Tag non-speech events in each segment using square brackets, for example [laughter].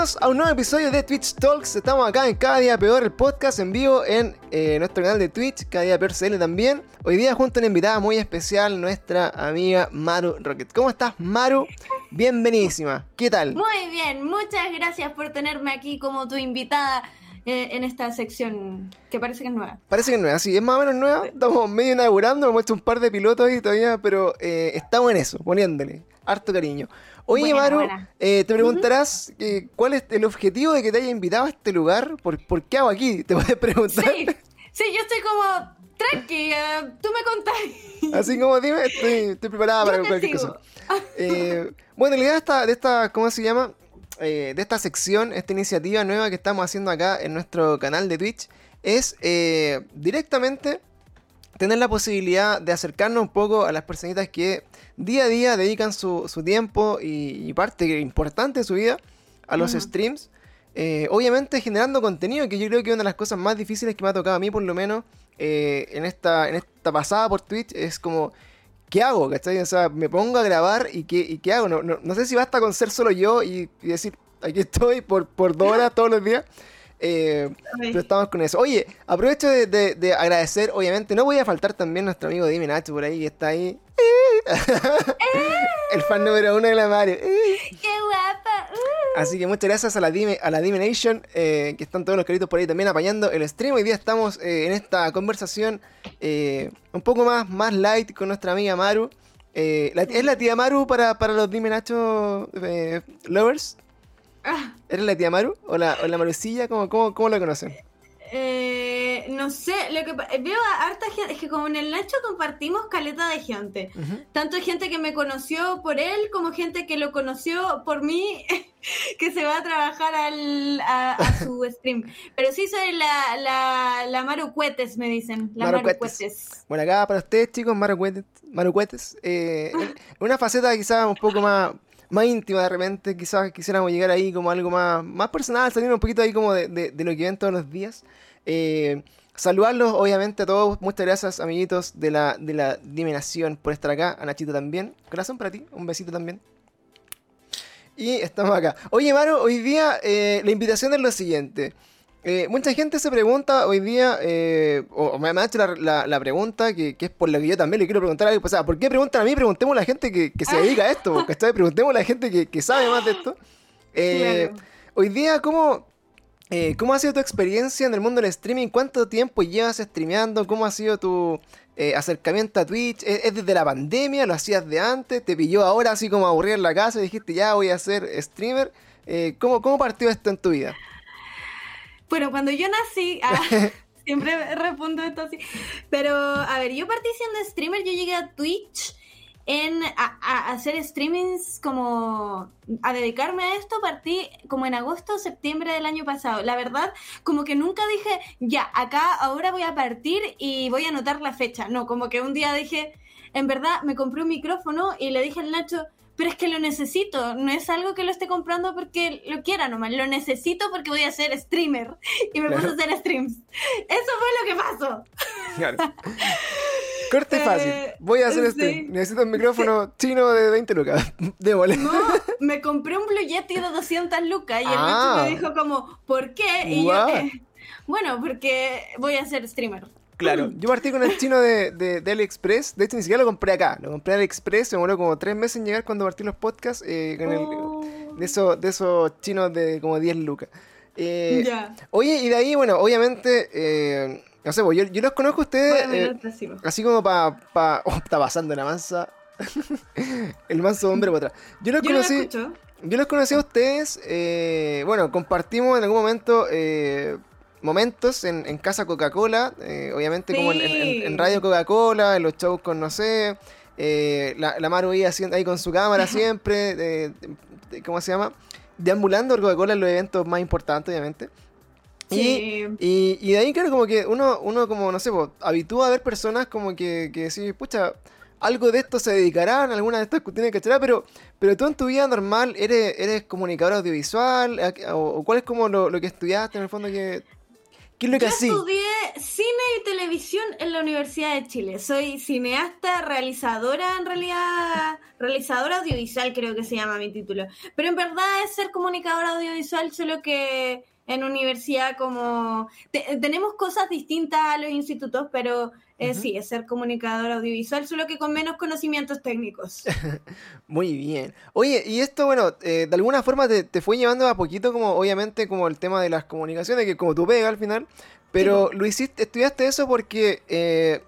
Bienvenidos a un nuevo episodio de Twitch Talks. Estamos acá en Cada Día Peor, el podcast en vivo en eh, nuestro canal de Twitch, Cada Día Peor CL también. Hoy día junto a una invitada muy especial, nuestra amiga Maru Rocket. ¿Cómo estás, Maru? Bienvenidísima. ¿Qué tal? Muy bien, muchas gracias por tenerme aquí como tu invitada eh, en esta sección que parece que es nueva. Parece que es nueva, sí, es más o menos nueva. Estamos medio inaugurando, hemos hecho un par de pilotos ahí todavía, pero eh, estamos en eso, poniéndole harto cariño. Oye, Maru, eh, te preguntarás eh, cuál es el objetivo de que te haya invitado a este lugar. ¿Por, por qué hago aquí? ¿Te puedes preguntar? Sí, sí yo estoy como tranqui, uh, tú me contás. Así como dime, estoy, estoy preparada para cualquier cosa. Eh, bueno, la idea de esta, de esta, ¿cómo se llama? Eh, de esta sección, esta iniciativa nueva que estamos haciendo acá en nuestro canal de Twitch, es eh, directamente tener la posibilidad de acercarnos un poco a las personitas que día a día dedican su, su tiempo y, y, parte importante de su vida a los uh -huh. streams. Eh, obviamente generando contenido, que yo creo que una de las cosas más difíciles que me ha tocado a mí, por lo menos, eh, en, esta, en esta pasada por Twitch, es como, ¿qué hago? ¿Cachai? O sea, me pongo a grabar y ¿qué, y qué hago? No, no, no sé si basta con ser solo yo y, y decir, aquí estoy por, por dos horas todos los días. Eh, pero estamos con eso. Oye, aprovecho de, de, de, agradecer, obviamente, no voy a faltar también nuestro amigo Dime Nacho por ahí, que está ahí. [laughs] El fan número uno de la Mario. [laughs] ¡Qué guapa! Uh. Así que muchas gracias a la Dime, a la Dime Nation, eh, que están todos los caritos por ahí también apañando el stream. Hoy día estamos eh, en esta conversación eh, un poco más, más light con nuestra amiga Maru. La, ¿Es la tía Maru para, para los Dime Nacho lovers? Ah. ¿Eres la tía Maru? ¿O la, o la Marucilla? ¿Cómo, cómo, cómo la conocen? Eh, no sé, lo que veo a harta gente, es que como en el Nacho compartimos caleta de gente. Uh -huh. Tanto gente que me conoció por él como gente que lo conoció por mí, [laughs] que se va a trabajar al, a, a, [laughs] su stream. Pero sí soy la, la, la Maru Cuetes, me dicen. La Maru, Maru Cuetes. Bueno, acá para ustedes, chicos, Maru Cuetes. Maru Cuetes eh, [laughs] una faceta quizás un poco más más íntima de repente, quizás quisiéramos llegar ahí como algo más, más personal, salir un poquito ahí como de, de, lo que ven todos los días. Eh, saludarlos obviamente a todos, muchas gracias amiguitos de la, de la Dimensión por estar acá, a Nachito también, corazón para ti, un besito también. Y estamos acá. Oye, Maro, hoy día eh, la invitación es lo siguiente. Eh, mucha gente se pregunta hoy día, eh, o me ha hecho la, la, la pregunta, que, que, es por la que yo también le quiero preguntar a alguien. O sea, ¿por qué preguntan a mí? Preguntemos a la gente que, que se dedica a esto, ¿cachai? Preguntemos a la gente que, que sabe más de esto. Eh, claro. Hoy día, ¿cómo, eh, ¿cómo ha sido tu experiencia en el mundo del streaming? ¿Cuánto tiempo llevas streameando? ¿Cómo ha sido tu acercamiento a Twitch? ¿Es, ¿Es, desde la pandemia? ¿Lo hacías de antes? ¿Te pilló ahora así como aburrir en la casa y dijiste ya voy a ser streamer? ¿cómo, ¿Cómo partió esto en tu vida? Bueno, cuando yo nací, [laughs] ah, siempre respondo esto así, pero a ver, yo partí siendo streamer, yo llegué a Twitch en a, a, hacer streamings como a dedicarme a esto partí como en agosto septiembre del año pasado. La verdad como que nunca dije ya acá ahora voy a partir y voy a anotar la fecha no como que un día dije en verdad me compré un micrófono y le dije al Nacho pero es que lo necesito, no es algo que lo esté comprando porque lo quiera nomás, lo necesito porque voy a ser streamer y me claro. puse a hacer streams. Eso fue lo que pasó. Claro. [laughs] Corte eh, fácil, voy a hacer sí. stream, necesito un micrófono sí. chino de 20 lucas, [laughs] démosle. No, me compré un Blue Yeti de 200 lucas y el ah. me dijo como, ¿por qué? Y wow. yo, eh, bueno, porque voy a ser streamer. Claro, yo partí con el chino de, de, de, AliExpress. De hecho, ni siquiera lo compré acá. Lo compré en AliExpress. Me demoró como tres meses en llegar cuando partí los podcasts. Eh, con oh. el, de, esos, de esos chinos de como 10 lucas. Eh, yeah. Oye, y de ahí, bueno, obviamente. Eh, no sé, pues, yo, yo, los conozco a ustedes. Bueno, así como para. Pa, [laughs] oh, está pasando la mansa. [laughs] el manso hombre por atrás. Yo los yo conocí. yo los conocí a ustedes. bueno, compartimos en algún momento momentos en, en Casa Coca-Cola, eh, obviamente sí. como en, en, en Radio Coca-Cola, en los shows con, no sé, eh, la, la, Maru ahí, ahí con su cámara [laughs] siempre, de, de, ¿cómo se llama? Deambulando Coca-Cola en los eventos más importantes, obviamente. Sí. Y, y, y, de ahí, claro, como que uno, uno como, no sé, pues, habitúa a ver personas como que, que decís, pucha, algo de esto se dedicarán, alguna de estas cuestiones que pero, pero tú en tu vida normal eres, eres comunicador audiovisual, o, o cuál es como lo, lo, que estudiaste en el fondo que ¿Qué es lo que Yo así? estudié cine y televisión en la Universidad de Chile. Soy cineasta, realizadora, en realidad, realizadora audiovisual creo que se llama mi título. Pero en verdad es ser comunicadora audiovisual, solo que en universidad como... te- tenemos cosas distintas a los institutos, pero eh, sí, es ser comunicadora audiovisual, solo que con menos conocimientos técnicos. [laughs] Muy bien. Oye, y esto, bueno, eh, de alguna forma te, te fue llevando a poquito, como obviamente, como el tema de las comunicaciones, que como tú pega al final, pero lo hiciste, estudiaste eso porque eh,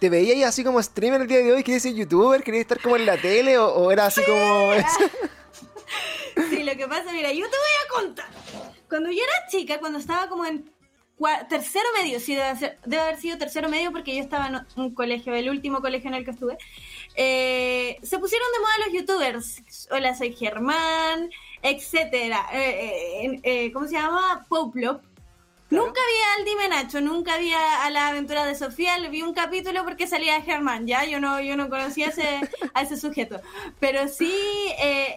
te veías así como streamer el día de hoy, querías ser youtuber, querías estar como en la tele, o, o era así como... [laughs] [laughs] Sí, lo que pasa, mira, yo te voy a contar. Cuando yo era chica, cuando estaba como en tercero medio, sí, debe, ser- debe haber sido tercero medio porque yo estaba en un colegio, el último colegio en el que estuve, eh, se pusieron de moda los youtubers. Hola, soy Germán, etcétera. Eh, eh, ¿Cómo se llama? Poplop. Claro. Nunca vi al Dime Nacho, nunca vi a, a la aventura de Sofía, le vi un capítulo porque salía Germán, ya, yo no, yo no conocía a ese, [laughs] a ese sujeto. Pero sí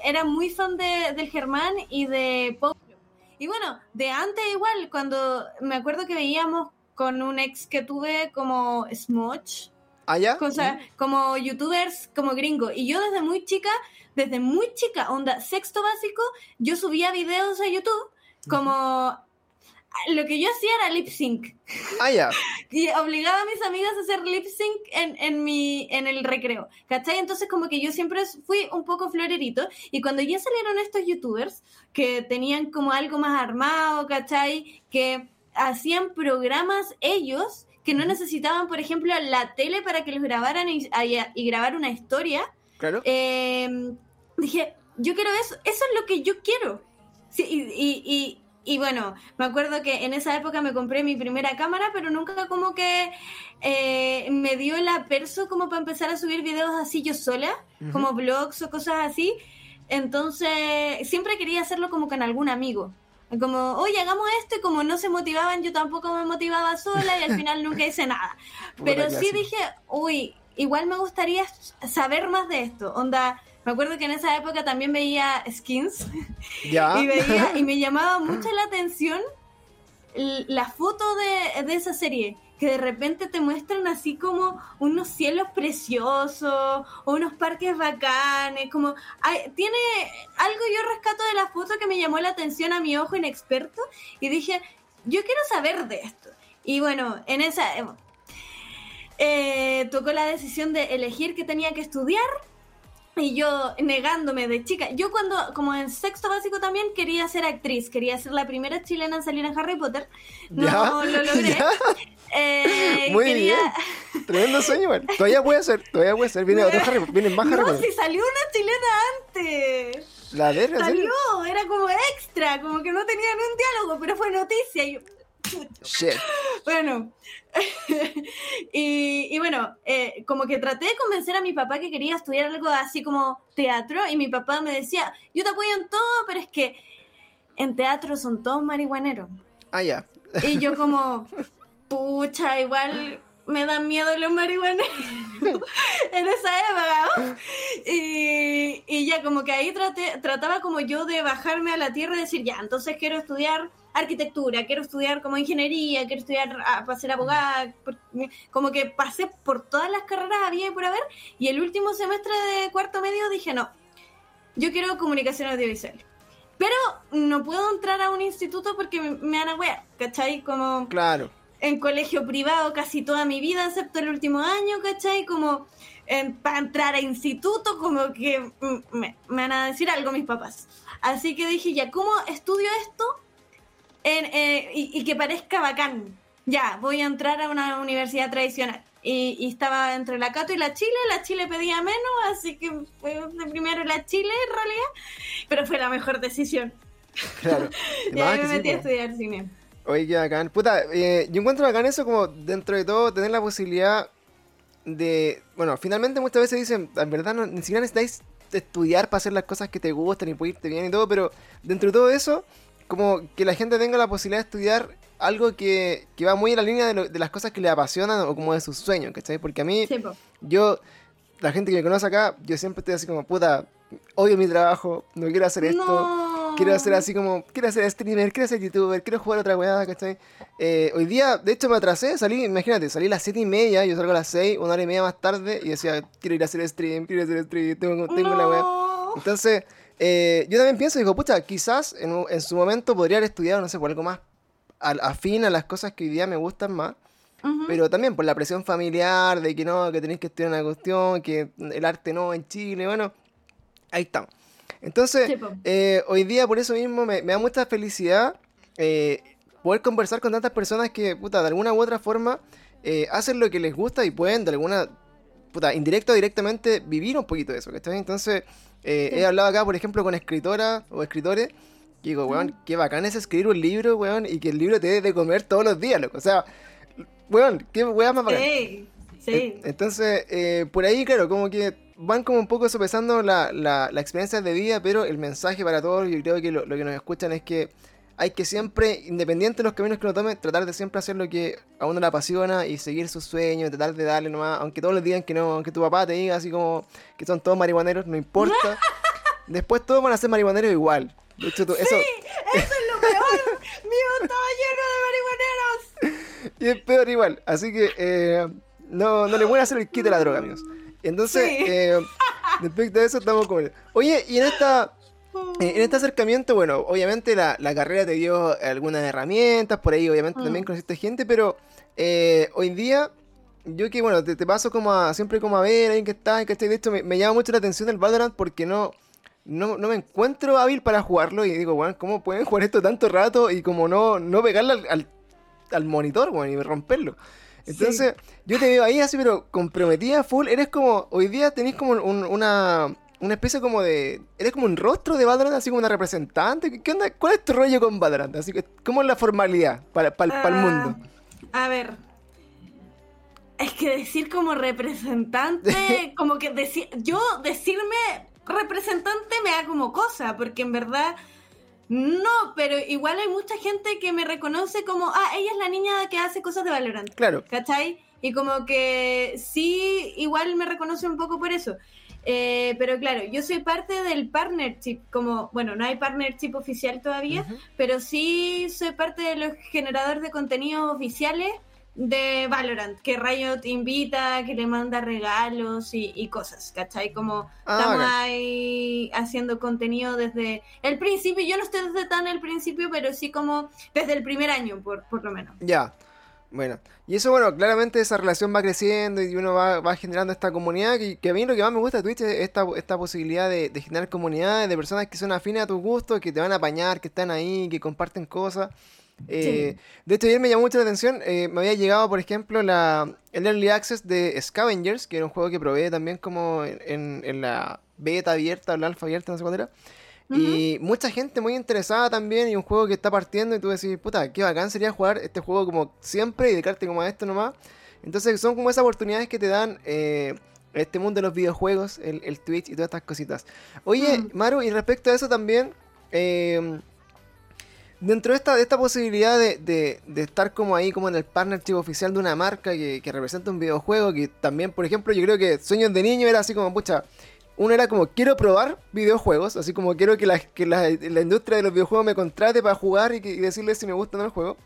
era muy fan de, del Germán y de Pop. Y bueno, de antes igual, cuando me acuerdo que veíamos con un ex que tuve como Smudge, ¿Allá? cosa, como youtubers como gringo. Y yo desde muy chica, desde muy chica, onda sexto básico, yo subía videos a YouTube como... Lo que yo hacía era lip sync. Ah, ya. [laughs] Y obligaba a mis amigas a hacer lip sync en, en, mi, en el recreo. ¿Cachai? Entonces como que yo siempre fui un poco florerito. Y cuando ya salieron estos youtubers que tenían como algo más armado, ¿cachai? Que hacían programas ellos que no necesitaban, por ejemplo, la tele para que los grabaran y, y grabar una historia. Claro. Eh, dije, yo quiero eso, eso es lo que yo quiero. Sí, y, y, y, y bueno, me acuerdo que en esa época me compré mi primera cámara, pero nunca como que eh, me dio el aperso como para empezar a subir videos así yo sola, como blogs o cosas así. Entonces, siempre quería hacerlo como con algún amigo. Como, oye, hagamos esto, y como no se motivaban, yo tampoco me motivaba sola y al final nunca hice nada. [laughs] Pero sí dije, uy, igual me gustaría saber más de esto. Onda, me acuerdo que en esa época también veía skins Ya. [laughs] y veía y me llamaba [laughs] mucho la atención la foto de, de esa serie que de repente te muestran así como unos cielos preciosos o unos parques bacanes, como hay- tiene algo yo rescato de la foto que me llamó la atención a mi ojo inexperto y dije, yo quiero saber de esto. Y bueno, en esa eh, eh, tocó la decisión de elegir qué tenía que estudiar y yo negándome de chica. Yo cuando, como en sexto básico también, quería ser actriz. Quería ser la primera chilena en salir en Harry Potter. No Ya, lo logré. [laughs] Eh, Muy quería... bien. Tremendo sueño, igual. Todavía puede ser, todavía puede ser. Viene [laughs] otro Harry Potter, vienen más Harry No, Potter. si salió una chilena antes. La verga. Salió, era como extra, como que no tenían un diálogo, pero fue noticia. Y yo, Shit. Bueno, [laughs] y, y bueno, eh, como que traté de convencer a mi papá que quería estudiar algo así como teatro y mi papá me decía, yo te apoyo en todo, pero es que en teatro son todos marihuaneros. Ah, ya. Y yo como, pucha, igual me dan miedo los marihuaneros [laughs] en esa época. Y, y ya como que ahí traté, trataba como yo de bajarme a la tierra y decir, ya, entonces quiero estudiar arquitectura, quiero estudiar como ingeniería, quiero estudiar ah, para ser abogada, por- como que pasé por todas las carreras había y por haber, y el último semestre de cuarto medio dije, no, yo quiero comunicación audiovisual. Pero no puedo entrar a un instituto porque me, me van a wear, ¿cachai? Como Claro. en colegio privado casi toda mi vida, excepto el último año, ¿cachai? Como para entrar a instituto, como que me, me van a decir algo mis papás. Así que dije, ya, ¿cómo estudio esto en, eh, y, y que parezca bacán? Ya, voy a entrar a una universidad tradicional. Y, y estaba entre la Cato y la Chile, la Chile pedía menos, así que fue de primero la Chile en realidad, pero fue la mejor decisión. Claro. [laughs] Y ahí me sí, metí a po. estudiar cine. Oye, qué bacán. Puta, eh, yo encuentro bacán eso como dentro de todo tener la posibilidad de... Bueno, finalmente muchas veces dicen, en verdad no, ni siquiera necesitáis estudiar para hacer las cosas que te gustan y irte bien y todo, pero dentro de todo eso, como que la gente tenga la posibilidad de estudiar algo que, que va muy en la línea de, lo- de las cosas que le apasionan o como de sus sueños, ¿cachai? Porque a mí, Sí, po. yo, la gente que me conoce acá, yo siempre estoy así como, puta, odio mi trabajo, no quiero hacer esto. No. quiero hacer así como, quiero ser streamer, quiero ser youtuber, quiero jugar otra weá, ¿cachai? Eh, hoy día, de hecho me atrasé, salí, imagínate, salí a las 7 y media, yo salgo a las 6, una hora y media más tarde, y decía, quiero ir a hacer stream, quiero hacer stream, tengo, tengo la weá. Entonces, eh, yo también pienso, digo, pucha, quizás en, en, su momento podría haber estudiado, no sé, por algo más afín a las cosas que hoy día me gustan más. Pero también por la presión familiar de que no, que tenéis que estudiar una cuestión, que el arte no en Chile, bueno, ahí estamos. Entonces, eh, hoy día por eso mismo me, da mucha felicidad eh, poder conversar con tantas personas que, puta, de alguna u otra forma eh, hacen lo que les gusta y pueden de alguna, puta, indirecta o directamente vivir un poquito de eso, ¿cachai? Entonces, he hablado acá, por ejemplo, con escritoras o escritores y digo, weón, qué bacán es escribir un libro, weón, y que el libro te dé de comer todos los días, loco. O sea, weón, qué weón más bacán. Sí, sí. Entonces, por ahí, claro, como que van como un poco sopesando la, la, la, experiencia de vida, pero el mensaje para todos, yo creo que lo, que nos escuchan es que hay que siempre, independiente de los caminos que uno tome, tratar de siempre hacer lo que a uno le apasiona y seguir sus sueños, tratar de darle nomás, aunque todos les digan que no, aunque tu papá te diga así como que son todos marihuaneros, no importa. [laughs] Después todos van a ser marihuaneros igual. De hecho, eso... Sí, eso es lo peor. [laughs] Mi estaba lleno de marihuaneros. y es peor igual. Así que eh, no, no le voy a hacer el kit de la droga, amigos. Entonces, eh, [laughs] respecto a eso estamos con... Oye, y en esta... En este acercamiento, bueno, obviamente la, carrera te dio algunas herramientas, por ahí obviamente también mm. conociste gente, pero eh, hoy día yo que, bueno, te, paso como a, siempre como a ver ahí que está, que de hecho me, me, llama mucho la atención el Valorant porque no, no, no, me encuentro hábil para jugarlo y digo, bueno, ¿cómo pueden jugar esto tanto rato y como no, no pegarle al, al, al monitor, bueno, y romperlo? Entonces, yo te veo ahí así, pero comprometida, full. Eres como, hoy día tenés como una, una especie como de. Eres como un rostro de Valorant, así como una representante. ¿Qué onda? ¿Cuál es tu rollo con Valorant? Así que, ¿cómo es la formalidad para, para, el mundo? Ah, a ver. Es que decir como representante, [laughs] como que decir. Yo decirme representante me da como cosa, porque en verdad no, pero igual hay mucha gente que me reconoce como, ah, ella es la niña que hace cosas de Valorant. Claro. ¿Cachai? Y como que sí, igual me reconoce un poco por eso. Eh, pero claro, yo soy parte del partnership, como, bueno, no hay partnership oficial todavía, pero sí soy parte de los generadores de contenido oficiales de Valorant, que Riot invita, que le manda regalos y, cosas, ¿cachai? Como ah, estamos ahí haciendo contenido desde el principio, yo no estoy desde tan el principio, pero sí como desde el primer año, por, por lo menos. Ya, bueno, y eso, bueno, claramente esa relación va creciendo y uno va, va generando esta comunidad. Que, que, a mí lo que más me gusta de Twitch es esta, esta posibilidad de, de generar comunidades de personas que son afines a tus gustos, que te van a apañar, que están ahí, que comparten cosas. Eh, de hecho, ayer me llamó mucho la atención. Eh, me había llegado, por ejemplo, la, el Early Access de Scavengers, que era un juego que probé también como en, en la beta abierta o la alfa abierta, no sé cuál era. Y mucha gente muy interesada también y un juego que está partiendo y tú decís, puta, qué bacán sería jugar este juego como siempre y dedicarte como a esto nomás. Entonces son como esas oportunidades que te dan eh, este mundo de los videojuegos, el, el, Twitch y todas estas cositas. Oye, mm. Maru, y respecto a eso también, eh, dentro de esta, de esta posibilidad de, de, estar como ahí, como en el partnership oficial de una marca que, que, representa un videojuego, que también, por ejemplo, yo creo que sueños de niño era así como, pucha, uno era como, quiero probar videojuegos, así como quiero que la, que la, industria de los videojuegos me contrate para jugar y, decirle si me gusta o no el juego.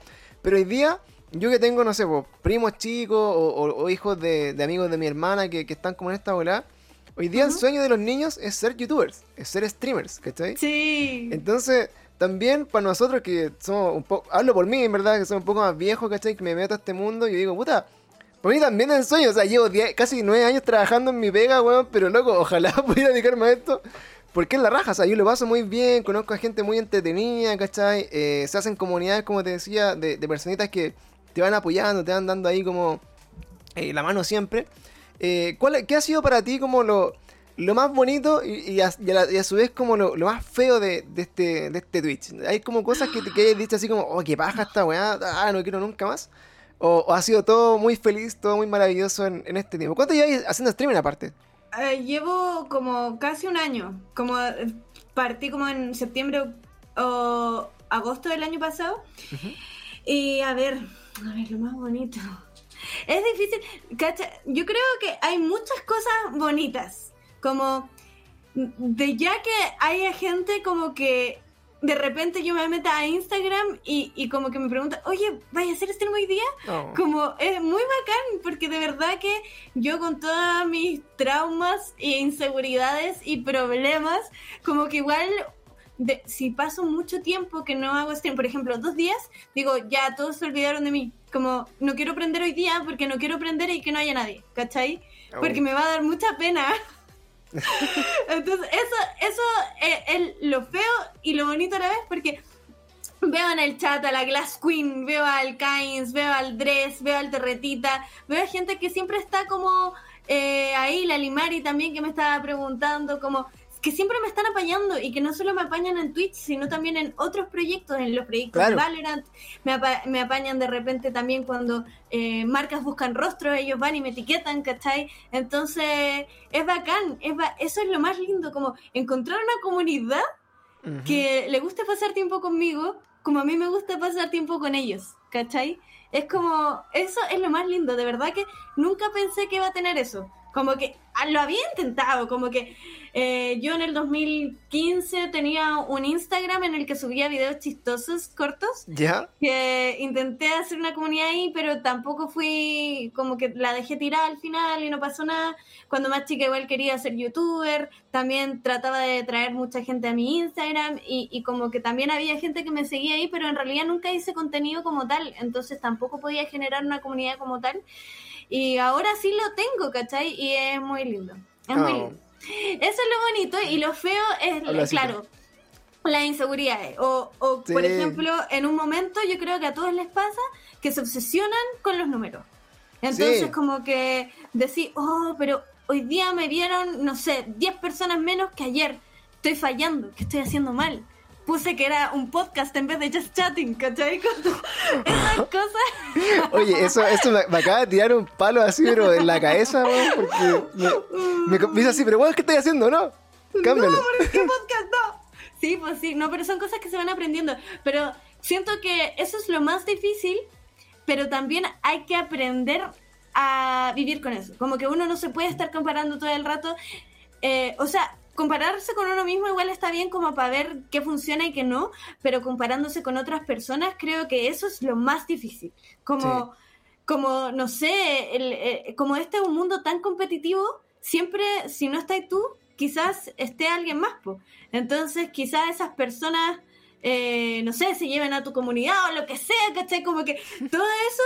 Pero hoy día, yo que tengo, no sé, primos chicos o, hijos de, amigos de mi hermana que, que están como en esta bola. Hoy día el sueño de los niños es ser youtubers, es ser streamers, ¿cachai? Sí. Entonces, también para nosotros que somos un poco, hablo por mí en verdad, que somos un poco más viejos, ¿cachai? Que me meto a este mundo y yo digo, puta, por mí también es el sueño, o sea, llevo casi nueve años trabajando en mi pega, weón, pero loco, ojalá [laughs] pudiera dedicarme a esto. Porque es la raja, o sea, yo lo paso muy bien, conozco a gente muy entretenida, ¿cachai? Eh, se hacen comunidades, como te decía, de, personitas que te van apoyando, te van dando ahí como eh, la mano siempre. Eh, ¿cuál, ¿Qué ha sido para ti como lo, lo más bonito y, a, su vez como lo, más feo de, este, de este Twitch. Hay como cosas que, que hayas dicho así como, oh, qué paja esta weá, ah, no quiero nunca más. O, ha sido todo muy feliz, todo muy maravilloso en, este tiempo. ¿Cuánto llevas haciendo streaming aparte? Eh, llevo como casi un año. Como eh, partí como en septiembre o agosto del año pasado. Y a ver, a ver, lo más bonito. Es difícil, ¿cacha? Yo creo que hay muchas cosas bonitas como de ya que haya gente como que de repente yo me meto a Instagram y, y como que me preguntan, oye, ¿vaya a hacer stream hoy día? Oh. Como es muy bacán, porque de verdad que yo con todos mis traumas e inseguridades y problemas, como que igual de- si paso mucho tiempo que no hago stream, por ejemplo, dos días, digo, ya todos se olvidaron de mí. Como, no quiero prender hoy día porque no quiero prender y que no haya nadie, ¿cachai? Oh. Porque me va a dar mucha pena. [laughs] [laughs] Entonces, eso, eso es, es lo feo y lo bonito a la vez porque veo en el chat a la Glass Queen, veo al Kains, veo al Dress, veo al Terretita, veo a gente que siempre está como eh, ahí, la Limari también que me estaba preguntando, como que siempre me están apañando y que no solo me apañan en Twitch, sino también en otros proyectos, en los proyectos Claro. de Valorant, me, apa- me apañan de repente también cuando eh, marcas buscan rostros, ellos van y me etiquetan, ¿cachai? Entonces, es bacán, es ba- eso es lo más lindo, como encontrar una comunidad Ujú. que le guste pasar tiempo conmigo, como a mí me gusta pasar tiempo con ellos, ¿cachai? Es como, eso es lo más lindo, de verdad que nunca pensé que iba a tener eso. Como que ah, lo había intentado, como que eh, yo en el 2015 tenía un Instagram en el que subía videos chistosos, cortos, ¿Ya? que intenté hacer una comunidad ahí, pero tampoco fui, como que la dejé tirada al final y no pasó nada. Cuando más chica igual quería ser youtuber, también trataba de traer mucha gente a mi Instagram y, y como que también había gente que me seguía ahí, pero en realidad nunca hice contenido como tal, entonces tampoco podía generar una comunidad como tal. Y ahora sí lo tengo, ¿cachai? Y es muy lindo. Es muy Oh. lindo. Eso es lo bonito y lo feo es, Habla así, claro, las inseguridades. O, o por ejemplo, en un momento yo creo que a todos les pasa que se obsesionan con los números. Entonces Sí. como que decir, oh, pero hoy día me vieron, no sé, 10 personas menos que ayer. Estoy fallando, que estoy haciendo mal. Puse que era un podcast en vez de just chatting, ¿cachai? [laughs] Esas cosas. Oye, eso, eso me, me acaba de tirar un palo así, pero en la cabeza, weón, porque me, me, me dice así, pero weón, ¿qué estoy haciendo? No, cámbialo. No, ¿por qué podcast no? Sí, pues sí, no, pero son cosas que se van aprendiendo. Pero siento que eso es lo más difícil, pero también hay que aprender a vivir con eso. Como que uno no se puede estar comparando todo el rato. Eh, o sea, compararse con uno mismo igual está bien como para ver qué funciona y qué no, pero comparándose con otras personas creo que eso es lo más difícil. Como, como no sé, el- eh, como este es un mundo tan competitivo, siempre si no estás tú, quizás esté alguien más. po. Entonces quizás esas personas, eh, no sé, se lleven a tu comunidad o lo que sea, ¿cachai? Como que todo eso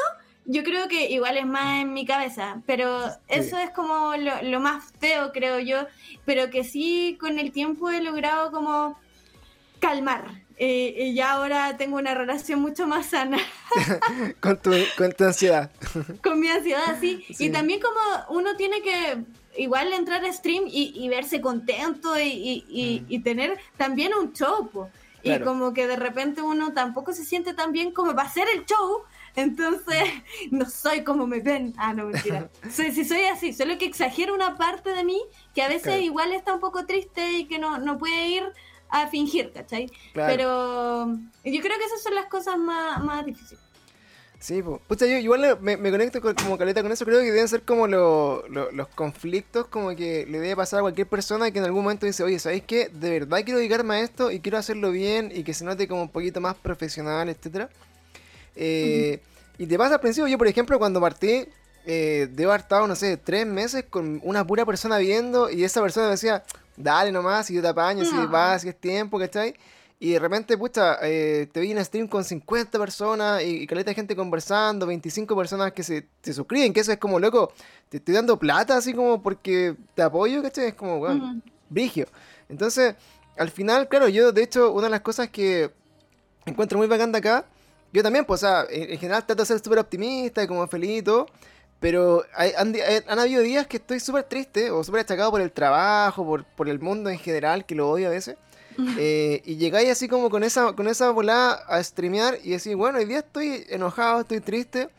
yo creo que igual es más en mi cabeza, pero eso es como lo, lo más feo, creo yo, pero que sí con el tiempo he logrado como calmar. Eh, y ya ahora tengo una relación mucho más sana [laughs] Con tu, con tu ansiedad. [laughs] con mi ansiedad, sí. Sí. Y también como uno tiene que igual entrar a stream y, y verse contento y, y- y- y tener también un show, po. Y Claro. como que de repente uno tampoco se siente tan bien como va a ser el show. Entonces, [laughs] no soy como me ven. Ah, no, mentira. [laughs] Soy, si soy así, solo que exagero una parte de mí que a veces Claro. igual está un poco triste y que no, no puede ir a fingir, ¿cachai? Claro. Pero yo creo que esas son las cosas más, más difíciles. Sí, pues. Pucha, yo igual me, me conecto con- como caleta con eso. Creo que deben ser como lo- lo- los conflictos como que le debe pasar a cualquier persona que en algún momento dice, oye, ¿sabéis qué? De verdad quiero dedicarme a esto y quiero hacerlo bien y que se note como un poquito más profesional, etcétera. Eh, Y te pasa al principio, yo por ejemplo cuando partí, eh, debo haber estado, no sé, tres meses con una pura persona viendo y esa persona me decía, dale nomás, y yo te apaño, si vas, si es tiempo, ¿cachai? Y de repente, pucha, eh, te vi en stream con 50 personas y, y caleta de gente conversando, 25 personas que se, se suscriben, que eso es como, loco, te estoy dando plata así como porque te apoyo, ¿cachai? Es como, bueno, Ujú. brigio. Entonces, al final, claro, yo de hecho, una de las cosas que encuentro muy bacán de acá, yo también, pues, o sea, en, en general trato de ser súper optimista y como feliz y todo, pero hay- han, eh, han habido días que estoy súper triste o súper achacado por el trabajo, por, por el mundo en general, que lo odio a veces. Eh, y llegáis así como con esa, con esa volada a streamear y decís, bueno, hoy día estoy enojado, estoy triste.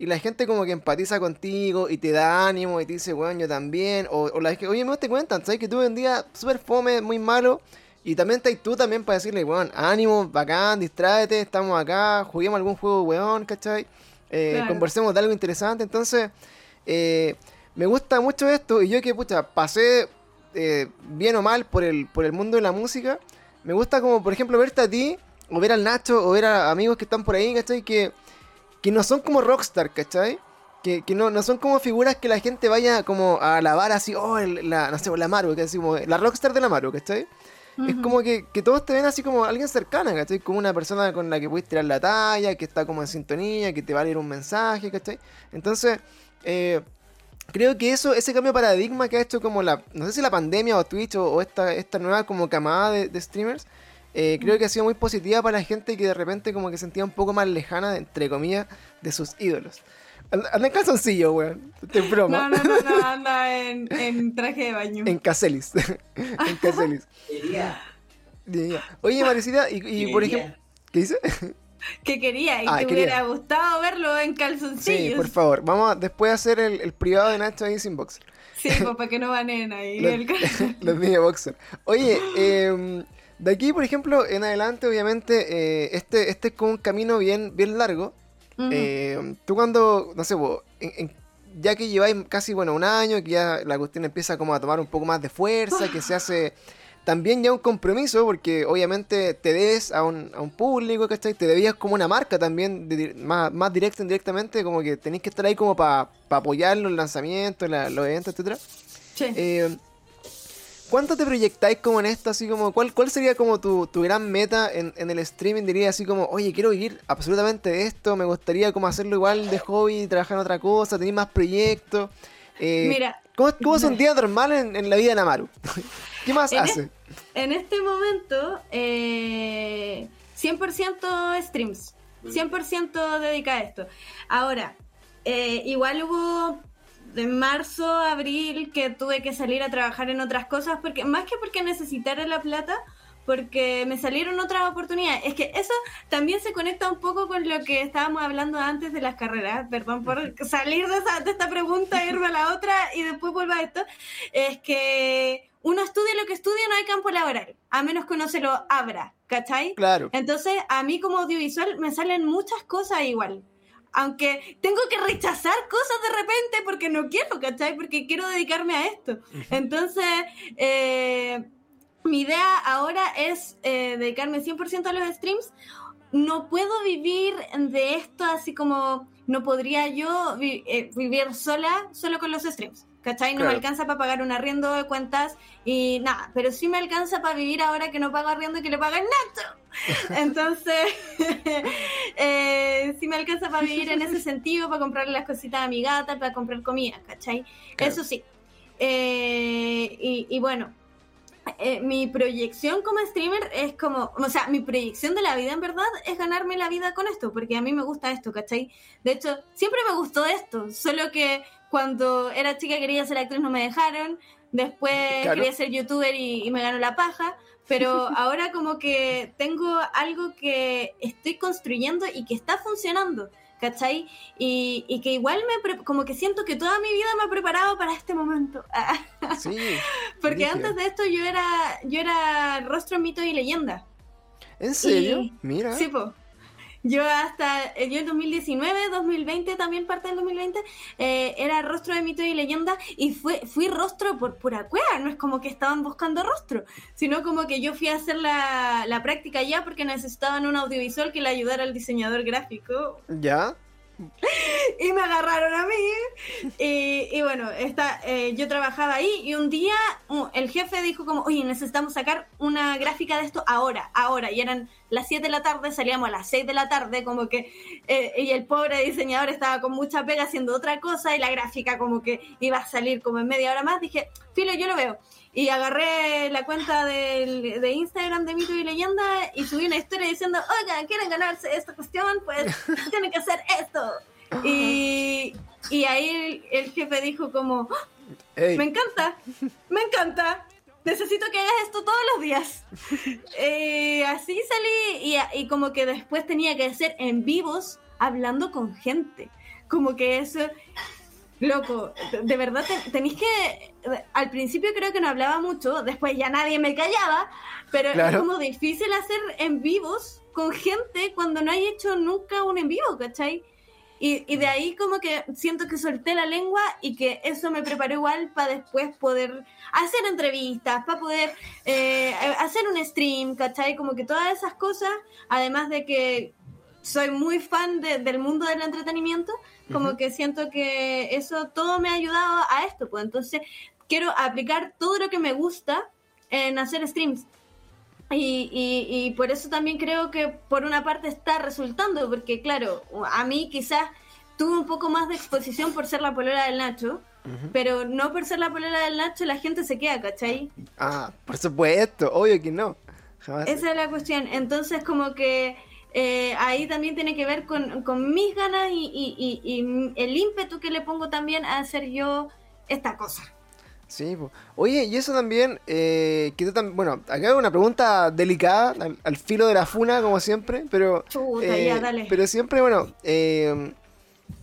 Y la gente como que empatiza contigo y te da ánimo y te dice, bueno, yo también. O, o la que, oye, me te cuentan, ¿sabes? Que tuve un día súper fome, muy malo. Y también estás tú también para decirle, weón, ánimo, bacán, distráete, estamos acá, juguemos algún juego, weón, ¿cachai? Eh, Claro. Conversemos de algo interesante. Entonces, eh, me gusta mucho esto. Y yo que, pucha, pasé eh, bien o mal por el, por el mundo de la música, me gusta como, por ejemplo, verte a ti, o ver al Nacho, o ver a amigos que están por ahí, ¿cachai? Que, que no son como rockstar, ¿cachai? Que, que no, no son como figuras que la gente vaya como a alabar así, oh, el- la, no sé, la Maru, que como la rockstar de la Maru, ¿cachai? Es como que, que todos te ven así como alguien cercana, ¿cachai? Como una persona con la que puedes tirar la talla, que está como en sintonía, que te va a leer un mensaje, ¿cachai? Entonces, eh, creo que eso, ese cambio de paradigma que ha hecho como la, no sé si la pandemia o Twitch o, o esta, esta nueva como camada de, de streamers, eh, creo que ha sido muy positiva para la gente que de repente como que sentía un poco más lejana, entre comillas, de sus ídolos. Anda en calzoncillo, weón. Te broma. No, no, no, no, anda en, en traje de baño. En Caselis. [laughs] en Caselis. Quería, Ya. Oye, Maricita, y, y por ejemplo... ¿Qué dice? Que quería y Ah, te quería. hubiera gustado verlo en Sí, calzoncillos. por favor. Vamos a después a hacer el, el privado de Nacho ahí sin boxer. Sí, pues para que no banen ahí. [laughs] Los, el [laughs] los niños boxer. Oye, em, de aquí, por ejemplo, en adelante, obviamente, eh, este, este es como un camino bien, bien largo. Eh, tú cuando, no sé, vos, en- en- ya que lleváis casi, bueno, un año, que ya la cuestión empieza como a tomar un poco más de fuerza, que se hace también ya un compromiso, porque obviamente te debes a un, a un público, ¿cachai? Te debías como una marca también, de más, más directa, indirectamente, como que tenéis que estar ahí como para apoyar los lanzamientos, la- los eventos, etcétera. Sí. Eh, ¿Cuánto te proyectáis como en esto? Así como, ¿cuál, cuál sería como tu, tu gran meta en, en el streaming? Diría así como, oye, quiero vivir absolutamente de esto, me gustaría como hacerlo igual de hobby, trabajar en otra cosa, tener más proyectos. Eh, Mira, ¿cómo, cómo es un [laughs] día normal en, en la vida de Namaru? [laughs] ¿Qué más En hace? en este momento, eh, 100% streams. 100% dedica a esto. Ahora, eh, igual hubo de marzo abril que tuve que salir a trabajar en otras cosas, porque más que porque necesitara la plata, porque me salieron otras oportunidades. Es que eso también se conecta un poco con lo que estábamos hablando antes de las carreras. Perdón por salir de, esa- de esta pregunta, [laughs] irme a la otra y después vuelvo a esto. Es que uno estudia lo que estudia, no hay campo laboral, a menos que uno se lo abra, ¿cachai? Claro. Entonces, a mí como audiovisual me salen muchas cosas igual. Aunque tengo que rechazar cosas de repente porque no quiero, ¿cachai? Porque quiero dedicarme a esto. Entonces, eh, mi idea ahora es eh, dedicarme 100% a los streams. No puedo vivir de esto así como no podría yo vi- eh, vivir sola, solo con los streams. ¿Cachai? No Claro. me alcanza para pagar un arriendo de cuentas y nada, pero sí me alcanza para vivir ahora que no pago arriendo y que le pagan Nacho. [laughs] Entonces, [laughs] eh, sí me alcanza para vivir en ese sentido, para comprarle las cositas a mi gata, para comprar comida, ¿cachai? Claro. Eso sí. Eh, y, y bueno, eh, mi proyección como streamer es como, o sea, mi proyección de la vida en verdad es ganarme la vida con esto, porque a mí me gusta esto, ¿cachai? De hecho, siempre me gustó esto, solo que cuando era chica quería ser actriz, no me dejaron, después Claro. quería ser youtuber y, y me ganó la paja, pero [laughs] ahora como que tengo algo que estoy construyendo y que está funcionando. ¿Cachai? Y, y que igual me como que siento que toda mi vida me ha preparado para este momento. [laughs] Sí. Porque antes de esto yo era, yo era rostro, mito y leyenda. ¿En serio? Y- Mira. Sí, po. Yo hasta, yo en 2019, 2020, también parte del 2020, eh, era rostro de mito y leyenda y fue, fui rostro por pura cueva, no es como que estaban buscando rostro, sino como que yo fui a hacer la, la práctica ya porque necesitaban un audiovisual que le ayudara al diseñador gráfico ¿Ya? [laughs] y me agarraron a mí. Y, y bueno, esta, eh, yo trabajaba ahí y un día el jefe dijo como, oye, necesitamos sacar una gráfica de esto ahora, ahora. Y eran las 7 de la tarde, salíamos a las 6 de la tarde, como que, eh, y el pobre diseñador estaba con mucha pega haciendo otra cosa y la gráfica como que iba a salir como en media hora más. Dije, filo, yo lo veo. Y agarré la cuenta del- de Instagram de Mito y Leyenda y subí una historia diciendo, oiga, ¿quieren ganarse esta cuestión? Pues [laughs] tienen que hacer esto. Y, y ahí el, jefe dijo como, "Ah, me encanta, me encanta, necesito que hagas esto todos los días. [laughs] Eh, así salí y, y como que después tenía que hacer en vivos hablando con gente. Como que eso, loco, de verdad te- tenéis que, al principio creo que no hablaba mucho, después ya nadie me callaba, pero Claro. es como difícil hacer en vivos con gente cuando no hay hecho nunca un en vivo, ¿cachai? Y, y de ahí como que siento que solté la lengua y que eso me preparó igual para después poder hacer entrevistas, para poder eh, hacer un stream, ¿cachai? Como que todas esas cosas, además de que soy muy fan del mundo del entretenimiento, como que siento que eso todo me ha ayudado a esto, pues entonces quiero aplicar todo lo que me gusta en hacer streams. Y, y, por eso también creo que por una parte está resultando, porque claro, a mí quizás tuve un poco más de exposición por ser la polera del Nacho, pero no por ser la polera del Nacho la gente se queda, ¿cachai? Ah, por supuesto, obvio que no. Esa es la cuestión. Entonces como que eh, ahí también tiene que ver con, con mis ganas y, y, y, el ímpetu que le pongo también a hacer yo esta cosa. Sí, oye, y eso también, eh, que bueno, acá hay una pregunta delicada, al, filo de la funa, como siempre, pero... eh, Pero siempre, bueno, eh,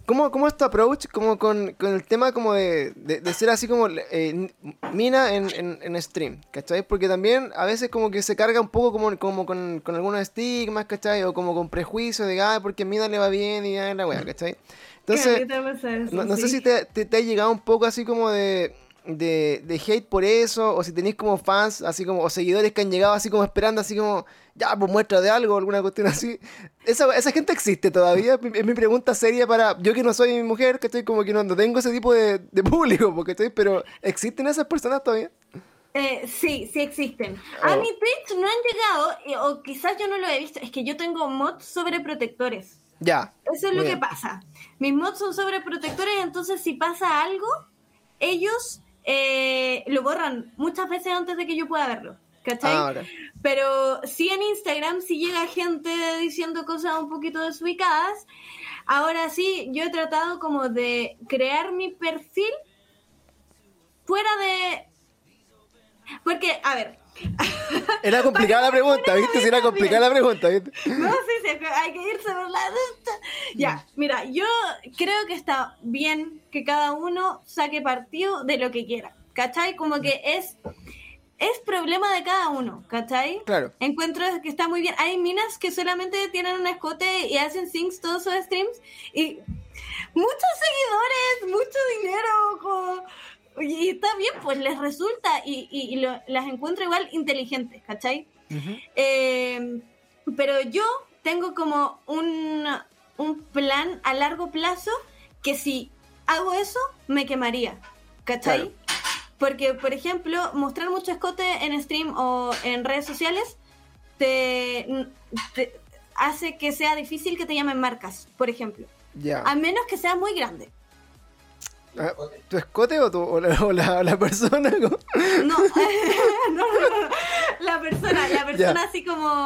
¿Cómo, ¿Cómo es tu approach como con, con el tema como de, de, ser así como eh, mina en, en, en, stream? ¿Cachai? Porque también a veces como que se carga un poco como, como con, con algunos estigmas, ¿cachai? O como con prejuicios de, ah, porque mina le va bien y ya la wea, ¿cachai? Entonces, no, no sé si te, te, te ha llegado un poco así como de de, de, hate por eso, o si tenéis como fans, así como, o seguidores que han llegado así como esperando, así como, ya, pues muestra de algo, alguna cuestión así. ¿Esa, esa gente existe todavía? Es mi pregunta seria para, yo que no soy mi mujer, que estoy como que no, tengo ese tipo de, de público, porque estoy, pero ¿existen esas personas todavía? Eh, sí, sí existen. A oh. mi Twitch no han llegado, o quizás yo no lo he visto, es que yo tengo mods sobre protectores. Ya. Eso es lo que pasa. Mis mods son sobre protectores, entonces si pasa algo, ellos eh, lo borran muchas veces antes de que yo pueda verlo. ¿Cachai? Ah, Pero sí en Instagram sí llega gente diciendo cosas un poquito desubicadas. Ahora sí, yo he tratado como de crear mi perfil fuera de... Porque, a ver, era complicada la pregunta, ¿viste? Si era complicada la pregunta, ¿viste? No, sí, sí, hay que irse por la Ya, mira, yo creo que está bien que cada uno saque partido de lo que quiera, ¿cachai? Como que es es problema de cada uno, ¿cachai? Claro. Encuentro que está muy bien. Hay minas que solamente tienen un escote y hacen syncs todos sus streams y muchos seguidores, mucho dinero, como y está bien, pues les resulta y, y, las encuentro igual inteligentes, ¿cachai? Eh, pero yo tengo como un, un plan a largo plazo que si hago eso, me quemaría, ¿cachai? Porque, por ejemplo, mostrar mucho escote en stream o en redes sociales te, hace que sea difícil que te llamen marcas, por ejemplo. A menos que sea muy grande. Ah, ¿Tu escote o, tu, o, la, la, persona? [laughs] [laughs] No, no, no, la persona, la persona así como,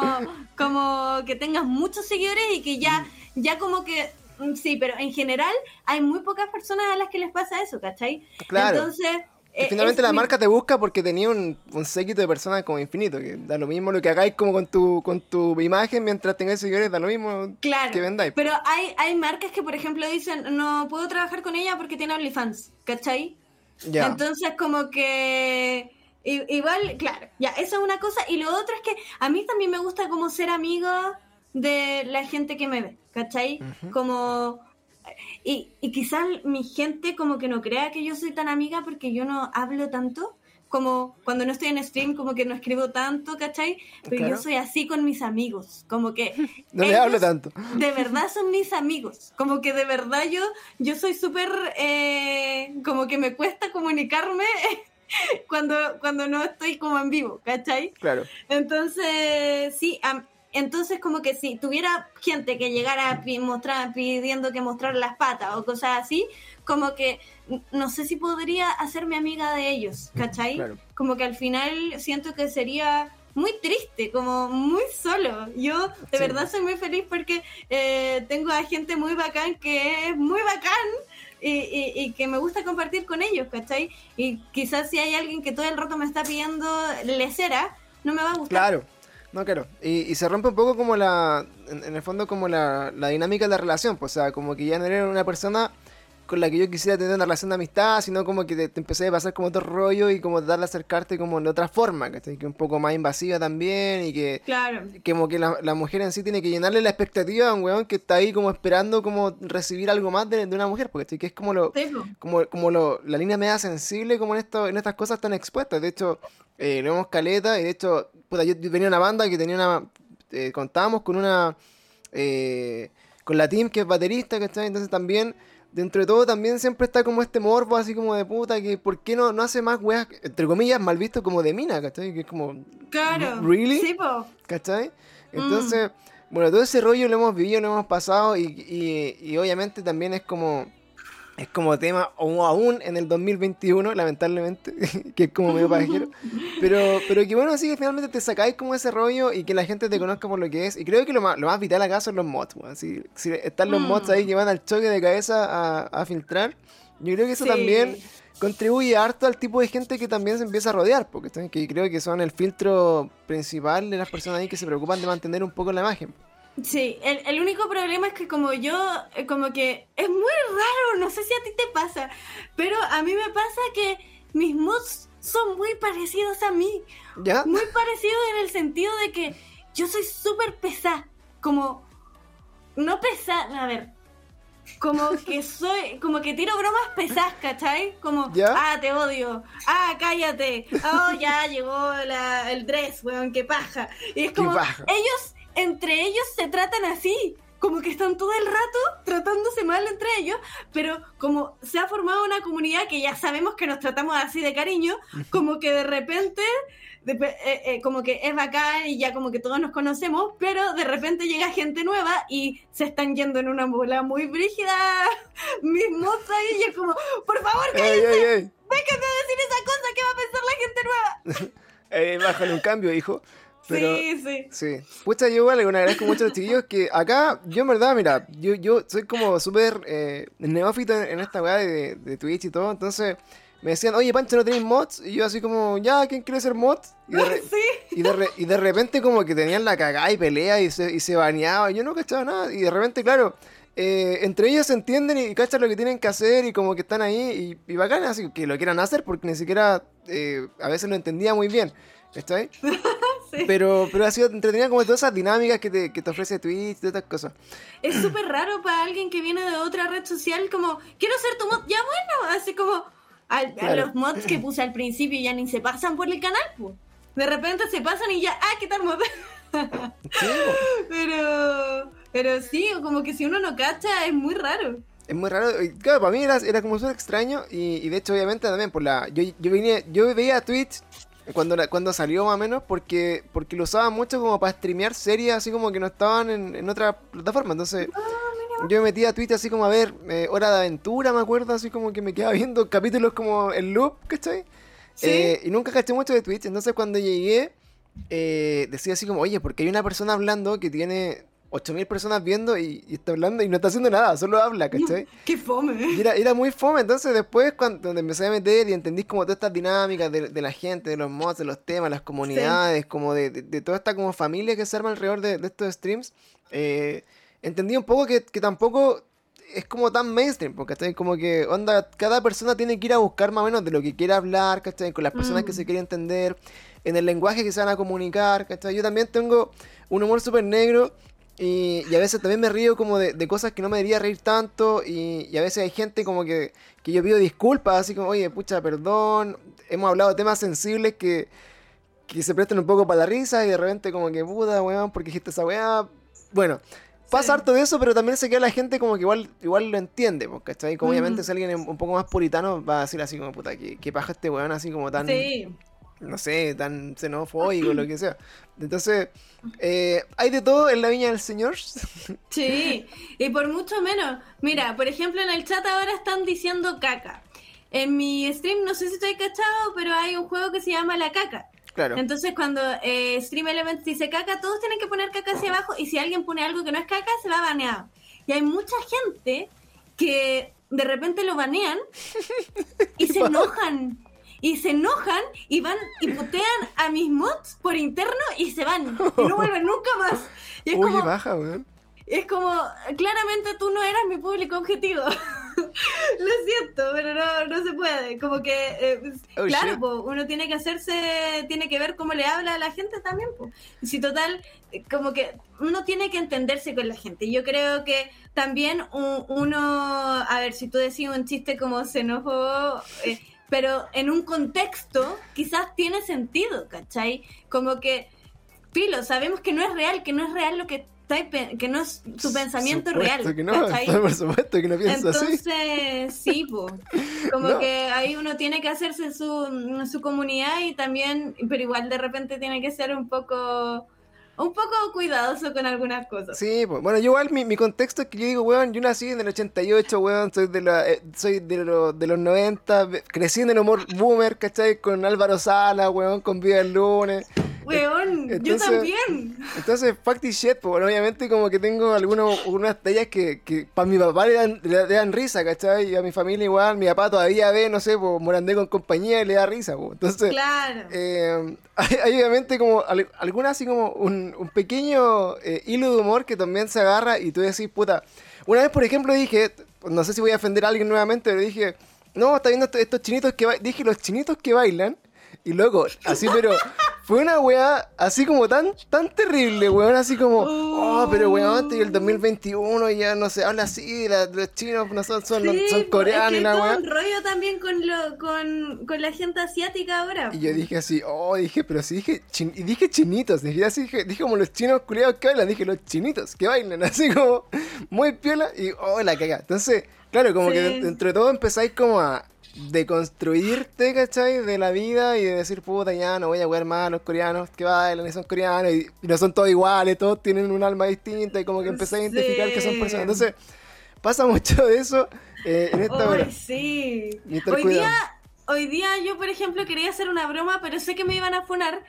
como que tengas muchos seguidores y que ya, ya como que, mm, sí, pero en general hay muy pocas personas a las que les pasa eso, ¿cachai? Claro. Entonces, eh, finalmente la marca te busca porque tenía un, un séquito de personas como infinito, que da lo mismo lo que hagáis como con tu, con tu imagen mientras tengáis seguidores, da lo mismo que vendáis. Pero hay, hay marcas que, por ejemplo, dicen, no puedo trabajar con ella porque tiene OnlyFans, ¿cachai? Ya. Entonces, como que... Igual, claro, ya, eso es una cosa. Y lo otro es que a mí también me gusta como ser amigo de la gente que me ve, ¿cachai? Como y, y quizás mi gente como que no crea que yo soy tan amiga porque yo no hablo tanto, como cuando no estoy en stream, como que no escribo tanto, ¿cachai? Pero yo soy así con mis amigos, como que... [laughs] no le hablo tanto. De verdad son mis amigos, como que de verdad yo, yo soy súper, eh, como que me cuesta comunicarme [laughs] cuando, cuando no estoy como en vivo, ¿cachai? Claro. Entonces, sí, a, entonces, como que si tuviera gente que llegara a mostrar, pidiendo que mostrar las patas o cosas así, como que no sé si podría hacerme amiga de ellos, ¿cachai? Como que al final siento que sería muy triste, como muy solo. Yo de verdad soy muy feliz porque eh, tengo a gente muy bacán que es muy bacán. Y, y, que me gusta compartir con ellos, ¿cachai? Y quizás si hay alguien que todo el rato me está pidiendo lecera, no me va a gustar. Claro, no, claro. Y, se rompe un poco como la. En, el fondo, como la, la, dinámica de la relación. Pues, o sea, como que ya no eres una persona con la que yo quisiera tener una relación de amistad, sino como que te, empecé a pasar como otro rollo y como darle a acercarte como de otra forma, ¿cachai? Que un poco más invasiva también y que, claro. como que la, mujer en sí tiene que llenarle la expectativa a un weón que está ahí como esperando como recibir algo más de, una mujer, porque que es como lo, como, como lo, la línea media sensible como en esto, en estas cosas tan expuestas. De hecho, eh, lo vemos caleta y de hecho, puta, yo, tenía una banda que tenía una, eh, contábamos con una, eh, con la team que es baterista, ¿cachai? Entonces también dentro de todo también siempre está como este morbo así como de puta que por qué no, no hace más weas, entre comillas, mal visto como de mina, ¿cachai? Que es como... Claro. ¿Really? Sí, po. ¿Cachai? Entonces, mm. bueno, todo ese rollo lo hemos vivido, lo hemos pasado y, y, y obviamente también es como es como tema o aún en el 2021, lamentablemente, [laughs] que es como medio pajero. Pero, pero que bueno, así que finalmente te sacáis como ese rollo y que la gente te conozca por lo que es. Y creo que lo más, lo más vital acá son los mods, si están los mods ahí que van al choque de cabeza a, a filtrar, yo creo que eso también contribuye harto al tipo de gente que también se empieza a rodear, porque que creo que son el filtro principal de las personas ahí que se preocupan de mantener un poco la imagen. Sí, el, el, único problema es que como yo, eh, como que es muy raro, no sé si a ti te pasa, pero a mí me pasa que mis moods son muy parecidos a mí. ¿Ya? Muy parecidos en el sentido de que yo soy súper pesada, como, no pesada, a ver, como que [laughs] soy, como que tiro bromas pesadas, ¿cachai? Como, ah, te odio, ah, cállate, oh, ya llegó la, el dress, weón, qué paja. Y es como, ellos entre ellos se tratan así, como que están todo el rato tratándose mal entre ellos, pero como se ha formado una comunidad que ya sabemos que nos tratamos así de cariño, como que de repente, eh, eh, como que es bacán y ya como que todos nos conocemos, pero de repente llega gente nueva y se están yendo en una bola muy brígida, [laughs] mis mozas y es como, por favor, cállense, déjenme decir esa cosa que va a pensar la gente nueva. [laughs] eh, bájale un cambio, hijo sí, sí. Sí. Pucha, yo igual le agradezco mucho a los chiquillos que acá, yo en verdad, mira, yo, yo soy como súper eh, neófito en, esta weá de, de, Twitch y todo, entonces me decían, oye Pancho, ¿no tenéis mods? Y yo así como, ya, ¿quién quiere ser mod? Y de, [laughs] ¿Sí? y, de y de repente como que tenían la cagada y pelea y se, y se bañaba, y yo no cachaba nada, y de repente, claro... Eh, entre ellos se entienden y, cachan lo que tienen que hacer y como que están ahí y, y bacán, así que lo quieran hacer porque ni siquiera eh, a veces lo entendía muy bien. ¿Está ahí? [laughs] Pero, pero ha sido entretenida como todas esas dinámicas que te, que te ofrece Twitch y todas estas cosas. Es súper raro para alguien que viene de otra red social, como, quiero ser tu mod, ya bueno, así como, a, los mods que puse al principio ya ni se pasan por el canal, pues. De repente se pasan y ya, ah, ¿qué tal mod? [laughs] pero, pero sí, como que si uno no cacha, es muy raro. Es muy raro. Claro, para mí era, era como súper extraño. Y, y, de hecho, obviamente, también por la. Yo, yo, vine, yo veía Twitch cuando, cuando salió más o menos, porque, porque lo usaba mucho como para streamear series así como que no estaban en, en otra plataforma. Entonces, ah, yo me metía a Twitter así como a ver eh, Hora de Aventura, me acuerdo, así como que me quedaba viendo capítulos como el loop, ¿cachai? Eh, y nunca caché mucho de Twitch. Entonces, cuando llegué, eh, decía así como, oye, porque hay una persona hablando que tiene 8000 personas viendo y, está hablando y no está haciendo nada, solo habla, ¿cachai? ¡Qué fome! era, era, muy fome, entonces después cuando empecé a meter y entendí como todas estas dinámicas de, la gente, de los mods, de los temas, las comunidades, como de, de, toda esta como familia que se arma alrededor de, estos streams, eh, entendí un poco que, que, tampoco es como tan mainstream, porque ¿cachai? Como que, onda, cada persona tiene que ir a buscar más o menos de lo que quiere hablar, ¿cachai? Con las personas que mm. se quiere entender, en el lenguaje que se van a comunicar, ¿cachai? Yo también tengo un humor súper negro y, a veces también me río como de, cosas que no me debería reír tanto. Y, a veces hay gente como que, que yo pido disculpas, así como, oye, pucha, perdón. Hemos hablado de temas sensibles que, que se prestan un poco para la risa y de repente como que, puta, weón, porque dijiste esa weá. Bueno, pasa harto de eso, pero también se queda la gente como que igual, igual lo entiende, porque está ahí, como obviamente si alguien un poco más puritano va a decir así como, puta, que, que paja este weón así como tan... Sí no sé, tan xenofóbico, lo [clears throat] que sea. Entonces, eh, hay de todo en la viña del Señor. [laughs] Sí, y por mucho menos. Mira, por ejemplo, en el chat ahora están diciendo caca. En mi stream, no sé si estoy cachado, pero hay un juego que se llama La Caca. Claro. Entonces, cuando eh, Stream Elements dice caca, todos tienen que poner caca hacia abajo y si alguien pone algo que no es caca, se va baneado. Y hay mucha gente que de repente lo banean [laughs] y se enojan y se enojan y van y putean a mis mods por interno y se van y no vuelven nunca más. Y es como, baja, weón. Es como, claramente tú no eras mi público objetivo. [laughs] Lo siento, pero no, no se puede. Como que, eh, Oh, claro, po, uno tiene que hacerse, tiene que ver cómo le habla a la gente también. Po. Si total, como que uno tiene que entenderse con la gente. Yo creo que también u- uno, a ver, si tú decís un chiste como xenófobo, eh, pero en un contexto quizás tiene sentido, ¿cachai? Como que, filo, sabemos que no es real, que no es real lo que que no es tu pensamiento Supuesto real. que no, [laughs] por supuesto que no pienso así. Entonces, sí, po. como No. que ahí uno tiene que hacerse su, su comunidad y también, pero igual de repente tiene que ser un poco, un poco cuidadoso con algunas cosas. Sí, pues, bueno, yo igual mi, mi contexto es que yo digo, weón, yo nací en el 88, weón, soy de, la, eh, soy de, lo- de los 90, ve- crecí en el humor boomer, ¿cachai? Con Álvaro Sala, weón, con Vida el Lunes. Weón, yo también. Entonces, fact y shit, pues, bueno, obviamente como que tengo algunos, unas tallas que, que para mi papá le dan, le, le dan risa, ¿cachai? Y a mi familia igual, mi papá todavía ve, no sé, pues, Morandé con compañía y le da risa, pues. Entonces, Claro. eh, [laughs] hay, hay obviamente como al- alguna así como un, un pequeño eh, hilo de humor que también se agarra y tú decís, puta, una vez por ejemplo dije, no sé si voy a ofender a alguien nuevamente, pero dije, no, está viendo estos, chinitos que bailan, dije los chinitos que bailan, y loco, así pero fue una weá así como tan, tan terrible, weón, así como, oh, pero weón, estoy el 2021 y ya no se habla así, la- los chinos no son, son, Sí, son coreanos es y que la weá. un rollo también con, lo, con, con la gente asiática ahora. Y yo dije así, oh, dije, pero sí dije, chin- y dije chinitos, dije así, dije, dije como los chinos culiados que bailan, dije los chinitos que bailan, [laughs] así como muy piola y oh, la caga. Entonces, claro, como Sí. que de- dentro de todo empezáis como a deconstruirte, ¿cachai? De la vida y de decir, puta, ya no voy a jugar más a los coreanos que bailan y son coreanos y, y no son todos iguales, todos tienen un alma distinta y como que empezáis a identificar que son personas. Entonces, pasa mucho de eso eh, en esta hora. Ay, sí. Hoy cuidado. día, hoy día yo, por ejemplo, quería hacer una broma, pero sé que me iban a funar.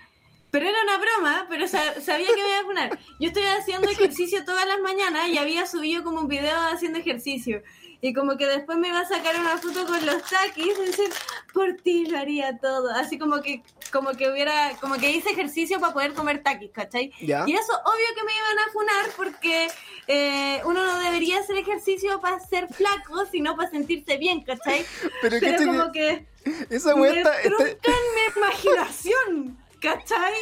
Pero era una broma, pero sa- sabía que me iban a funar. Yo estoy haciendo [laughs] ejercicio todas las mañanas y había subido como un video haciendo ejercicio. Y como que después me iba a sacar una foto con los taquis y decir, por ti lo haría todo. Así como que, como que hubiera, como que hice ejercicio para poder comer taquis, ¿cachai? ¿Ya? Y eso obvio que me iban a funar porque eh, uno no debería hacer ejercicio para ser flaco, sino para sentirse bien, ¿cachai? [laughs] Pero, Pero ¿cachai? como que que esa me está- está- mi imaginación, ¿cachai?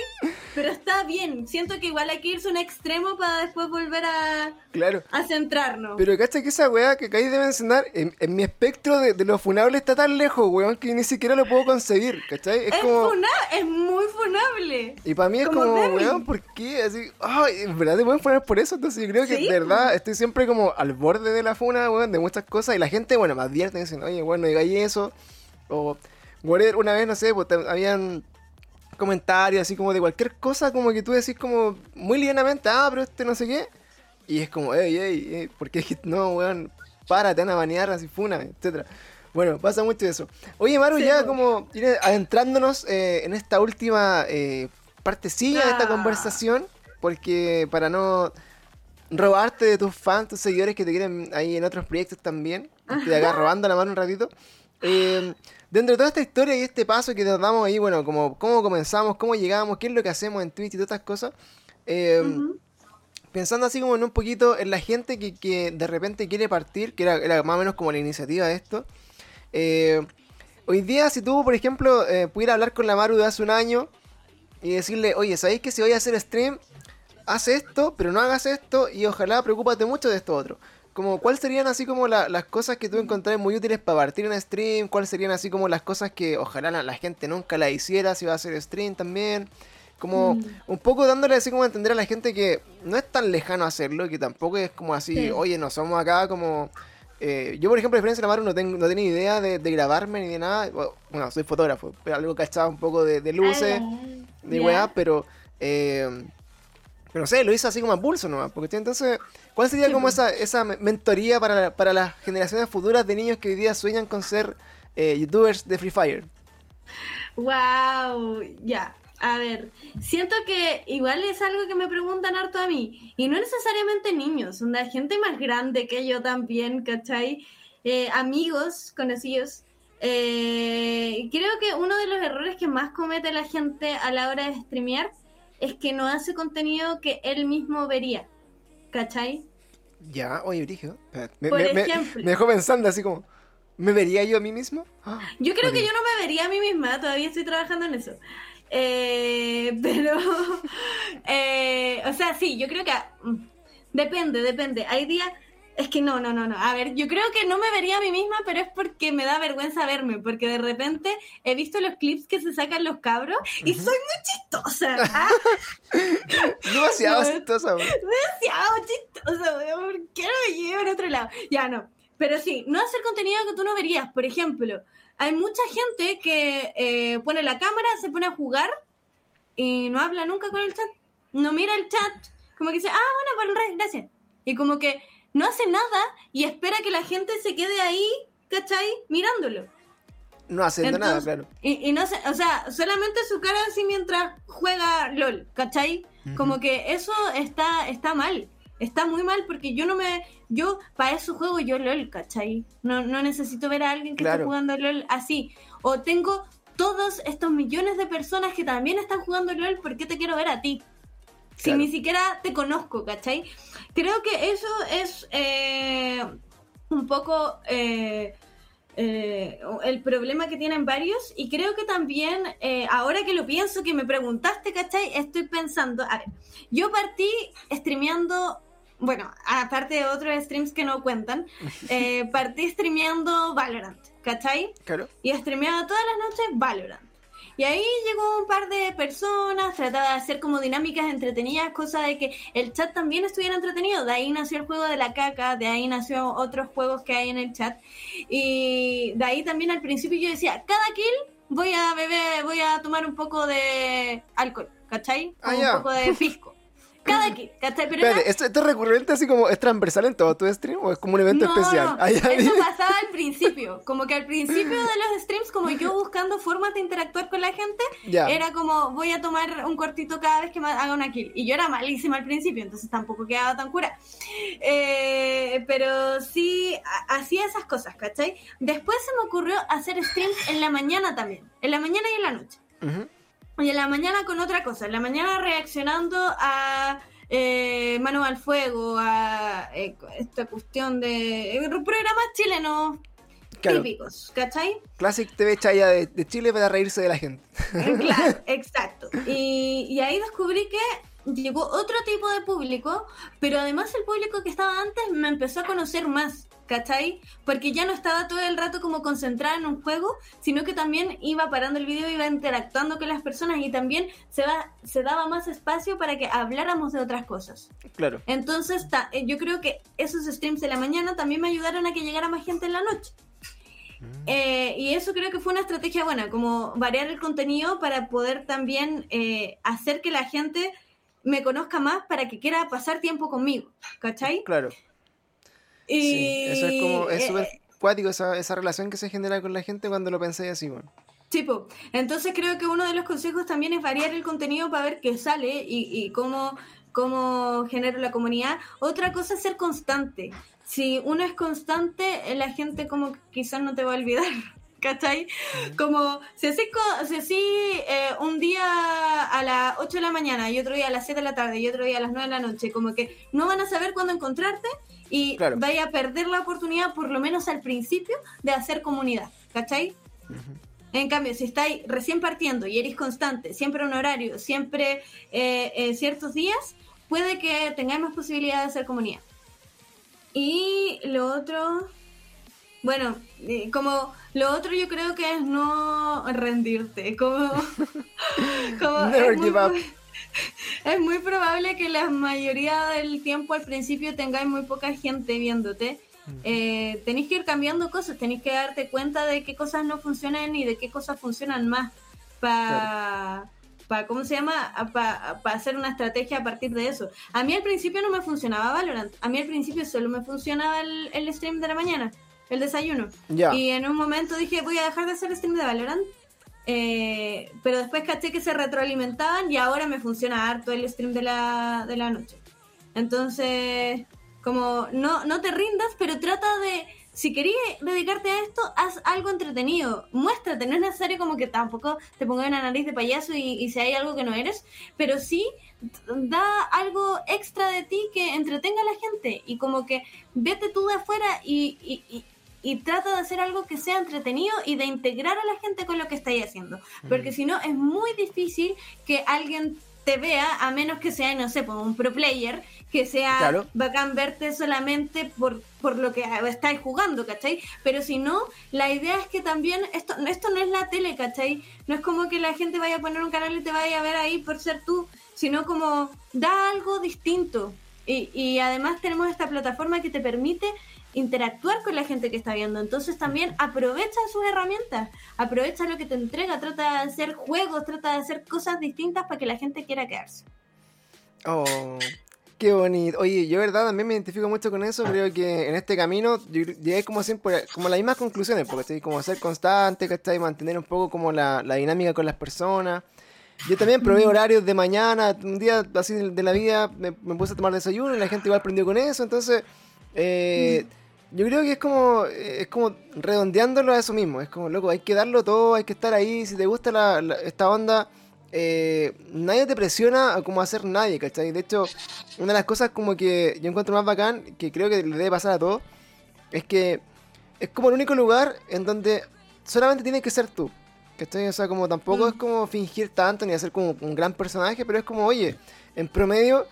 Pero está bien, siento que igual hay que irse a un extremo para después volver a, Claro. a centrarnos. Pero cacha que esa weá que acabáis de mencionar, en, en mi espectro de, de lo funable está tan lejos, weón, que ni siquiera lo puedo concebir, ¿cachai? Es es, como... funa- es muy funable. Y para mí es como como, weón, ¿por qué? Así, ay, en verdad te pueden poner por eso, entonces yo creo que Sí, de verdad estoy siempre como al borde de la funa, weón, de muchas cosas, y la gente, bueno, me advierte, dicen, oye, bueno, no digáis eso, o, whatever, una vez, no sé, pues habían comentarios así como de cualquier cosa, como que tú decís como muy livianamente, ah, pero este no sé qué, y es como, ey, ey, ey, ¿por qué? No, weón, para, te van a banear, así funa, etcétera. Bueno, pasa mucho eso. Oye, Maru, Sí, ya po. como ir adentrándonos eh, en esta última eh, partecilla de esta Ah. conversación, porque para no robarte de tus fans, tus seguidores que te quieren ahí en otros proyectos también, estoy [laughs] acá robando la mano un ratito. Eh, dentro de toda esta historia y este paso que nos damos ahí, bueno, como cómo comenzamos, cómo llegamos, qué es lo que hacemos en Twitch y todas estas cosas, eh, Ujú. pensando así como en un poquito en la gente que, que de repente quiere partir, que era, era más o menos como la iniciativa de esto. eh, hoy día, si tú, por ejemplo, eh, pudieras hablar con la Maru de hace un año y decirle, oye, ¿sabéis que si voy a hacer stream, haz esto, pero no hagas esto y ojalá preocúpate mucho de esto otro? Como, ¿cuáles serían así como la- las cosas que tú encontrás muy útiles para partir en stream? ¿Cuáles serían así como las cosas que ojalá la, la gente nunca la hiciera si va a hacer stream también? Como Mm. un poco dándole así como a entender a la gente que no es tan lejano hacerlo y que tampoco es como así, Sí. oye, no somos acá como... eh, yo, por ejemplo, a diferencia de la Maru, no, tengo, no tenía idea de, de grabarme ni de nada. Bueno, soy fotógrafo, pero algo cachaba un poco de, de luces, de Ya. weá, pero... eh, pero no sé, lo hice así como a pulso nomás. Porque entonces, ¿cuál sería Sí, como pues. esa, esa me- mentoría para, para las generaciones futuras de niños que hoy día sueñan con ser eh, youtubers de Free Fire? Wow, ya. A ver, siento que igual es algo que me preguntan harto a mí. Y no necesariamente niños, una gente más grande que yo también, ¿cachai? Eh, amigos, conocidos. Eh, creo que uno de los errores que más comete la gente a la hora de streamear es que no hace contenido que él mismo vería. ¿Cachai? Ya, oye, Brigio. Me, Por me- ejemplo. me dejó pensando así como. ¿Me vería yo a mí mismo? Yo creo que yo no me vería a mí misma, todavía estoy trabajando en eso. Eh, [laughs] pero, eh, o sea, sí, yo creo que mm, depende, depende. Hay días, es que no, no, no, no. A ver, yo creo que no me vería a mí misma, pero es porque me da vergüenza verme, porque de repente he visto los clips que se sacan los cabros y soy muy chistosa. [laughs] ¿ah? demasiado chistosa. Demasiado chistosa, ¿por qué no me llevo a otro lado? Ya no. Pero sí, no hacer contenido que tú no verías. Por ejemplo, hay mucha gente que eh, pone la cámara, se pone a jugar y no habla nunca con el chat. No mira el chat. Como que dice, ah, bueno, pues gracias. Y como que no hace nada y espera que la gente se quede ahí, ¿cachai? Mirándolo. No haciendo nada, claro. Y, no sé, o sea, solamente su cara así mientras juega LOL, ¿cachai? Como que eso está, está mal. Está muy mal porque yo no me. Yo, para eso juego yo LOL, ¿cachai? No, no necesito ver a alguien que esté jugando LOL así. O tengo todos estos millones de personas que también están jugando LOL, ¿por qué te quiero ver a ti? Si ni siquiera te conozco, ¿cachai? Creo que eso es eh, un poco eh, eh, el problema que tienen varios y creo que también, ahora que lo pienso, que me preguntaste, ¿cachai? Estoy pensando, a ver, yo partí streameando bueno, aparte de otros streams que no cuentan, [laughs] eh, partí streameando Valorant, ¿cachai? Claro. Y streameaba todas las noches Valorant. Y ahí llegó un par de personas, trataba de hacer como dinámicas entretenidas, cosa de que el chat también estuviera entretenido. De ahí nació el juego de la caca, de ahí nació otros juegos que hay en el chat. Y de ahí también al principio yo decía, cada kill voy a beber, voy a tomar un poco de alcohol, ¿cachai? Ah, un poco de pisco. Cada que, Pero ¿esto, es recurrente así como es transversal en todo tu stream o es como un evento especial? No, eso [laughs] pasaba al principio, como que al principio de los streams, como yo buscando formas de interactuar con la gente, era como voy a tomar un cortito cada vez que me haga una kill. Y yo era malísima al principio, entonces tampoco quedaba tan cura. Eh, pero sí, hacía esas cosas, ¿cachai? Después se me ocurrió hacer streams en la mañana también, en la mañana y en la noche. Y en la mañana con otra cosa, en la mañana reaccionando a eh, Mano al Fuego, a eh, esta cuestión de eh, programas chilenos típicos, ¿cachai? Classic TV Chaya de, de, Chile para reírse de la gente. Eh, claro, [laughs] exacto. Y, y ahí descubrí que llegó otro tipo de público, pero además el público que estaba antes me empezó a conocer más. ¿Cachai? Porque ya no estaba todo el rato como concentrada en un juego, sino que también iba parando el video, iba interactuando con las personas y también se, va, se daba más espacio para que habláramos de otras cosas. Claro. Entonces, eh, yo creo que esos streams de la mañana también me ayudaron a que llegara más gente en la noche. Mm. Eh, y eso creo que fue una estrategia buena, como variar el contenido para poder también eh, hacer que la gente me conozca más para que quiera pasar tiempo conmigo, ¿cachai? Claro. Sí, eso es como, es eh, súper eh, cuático esa, esa relación que se genera con la gente cuando lo pensé así, bueno. Tipo, entonces creo que uno de los consejos también es variar el contenido para ver qué sale y, y cómo, cómo genera la comunidad. Otra cosa es ser constante. Si uno es constante, la gente como quizás no te va a olvidar. [laughs] ¿Cachai? Como si así, si así eh, un día a las 8 de la mañana y otro día a las 7 de la tarde y otro día a las 9 de la noche, como que no van a saber cuándo encontrarte y vaya a perder la oportunidad, por lo menos al principio, de hacer comunidad, ¿cachai? En cambio, si estáis recién partiendo y eres constante, siempre un horario, siempre eh, eh, ciertos días, puede que tengáis más posibilidad de hacer comunidad. Y lo otro, bueno, eh, como lo otro yo creo que es no rendirte, como... [laughs] como Never give up [laughs] [laughs] es muy probable que la mayoría del tiempo al principio tengáis muy poca gente viéndote. Eh, tenéis que ir cambiando cosas, tenéis que darte cuenta de qué cosas no funcionan y de qué cosas funcionan más para, ¿cómo se llama? Para hacer una estrategia a partir de eso. A mí al principio no me funcionaba Valorant, a mí al principio solo me funcionaba el, stream de la mañana, el desayuno. Y en un momento dije, voy a dejar de hacer stream de Valorant eh, pero después caché que se retroalimentaban y ahora me funciona harto el stream de la, de la noche. Entonces, como no, no te rindas, pero trata de, si querías dedicarte a esto, haz algo entretenido, muéstrate, no es necesario como que tampoco te pongas una nariz de payaso y, si hay algo que no eres, pero sí da algo extra de ti que entretenga a la gente y como que vete tú de afuera y, y trata de hacer algo que sea entretenido y de integrar a la gente con lo que estáis haciendo. Porque si no, es muy difícil que alguien te vea, a menos que sea, no sé, por un pro player, que sea bacán verte solamente por, por lo que estáis jugando, ¿cachai? Pero si no, la idea es que también, esto, esto no es la tele, ¿cachai? No es como que la gente vaya a poner un canal y te vaya a ver ahí por ser tú, sino como da algo distinto. Y, y además tenemos esta plataforma que te permite interactuar con la gente que está viendo. Entonces también aprovecha sus herramientas, aprovecha lo que te entrega, trata de hacer juegos, trata de hacer cosas distintas para que la gente quiera quedarse. Oh, qué bonito. Oye, yo verdad también me identifico mucho con eso. Creo que en este camino llegué como siempre, como las mismas conclusiones, porque estoy como ser constante, que mantener un poco como la, dinámica con las personas. Yo también probé horarios de mañana, un día así de, la vida me, puse a tomar desayuno y la gente igual aprendió con eso, entonces eh, yo creo que es como, es como redondeándolo a eso mismo. Es como, loco, hay que darlo todo, hay que estar ahí. Si te gusta la, esta onda, eh, nadie te presiona a como hacer nadie, ¿cachai? De hecho, una de las cosas como que yo encuentro más bacán, que creo que le debe pasar a todos, es que es como el único lugar en donde solamente tienes que ser tú. ¿Cachai? O sea, como tampoco mm. es como fingir tanto ni hacer como un gran personaje, pero es como, oye, en promedio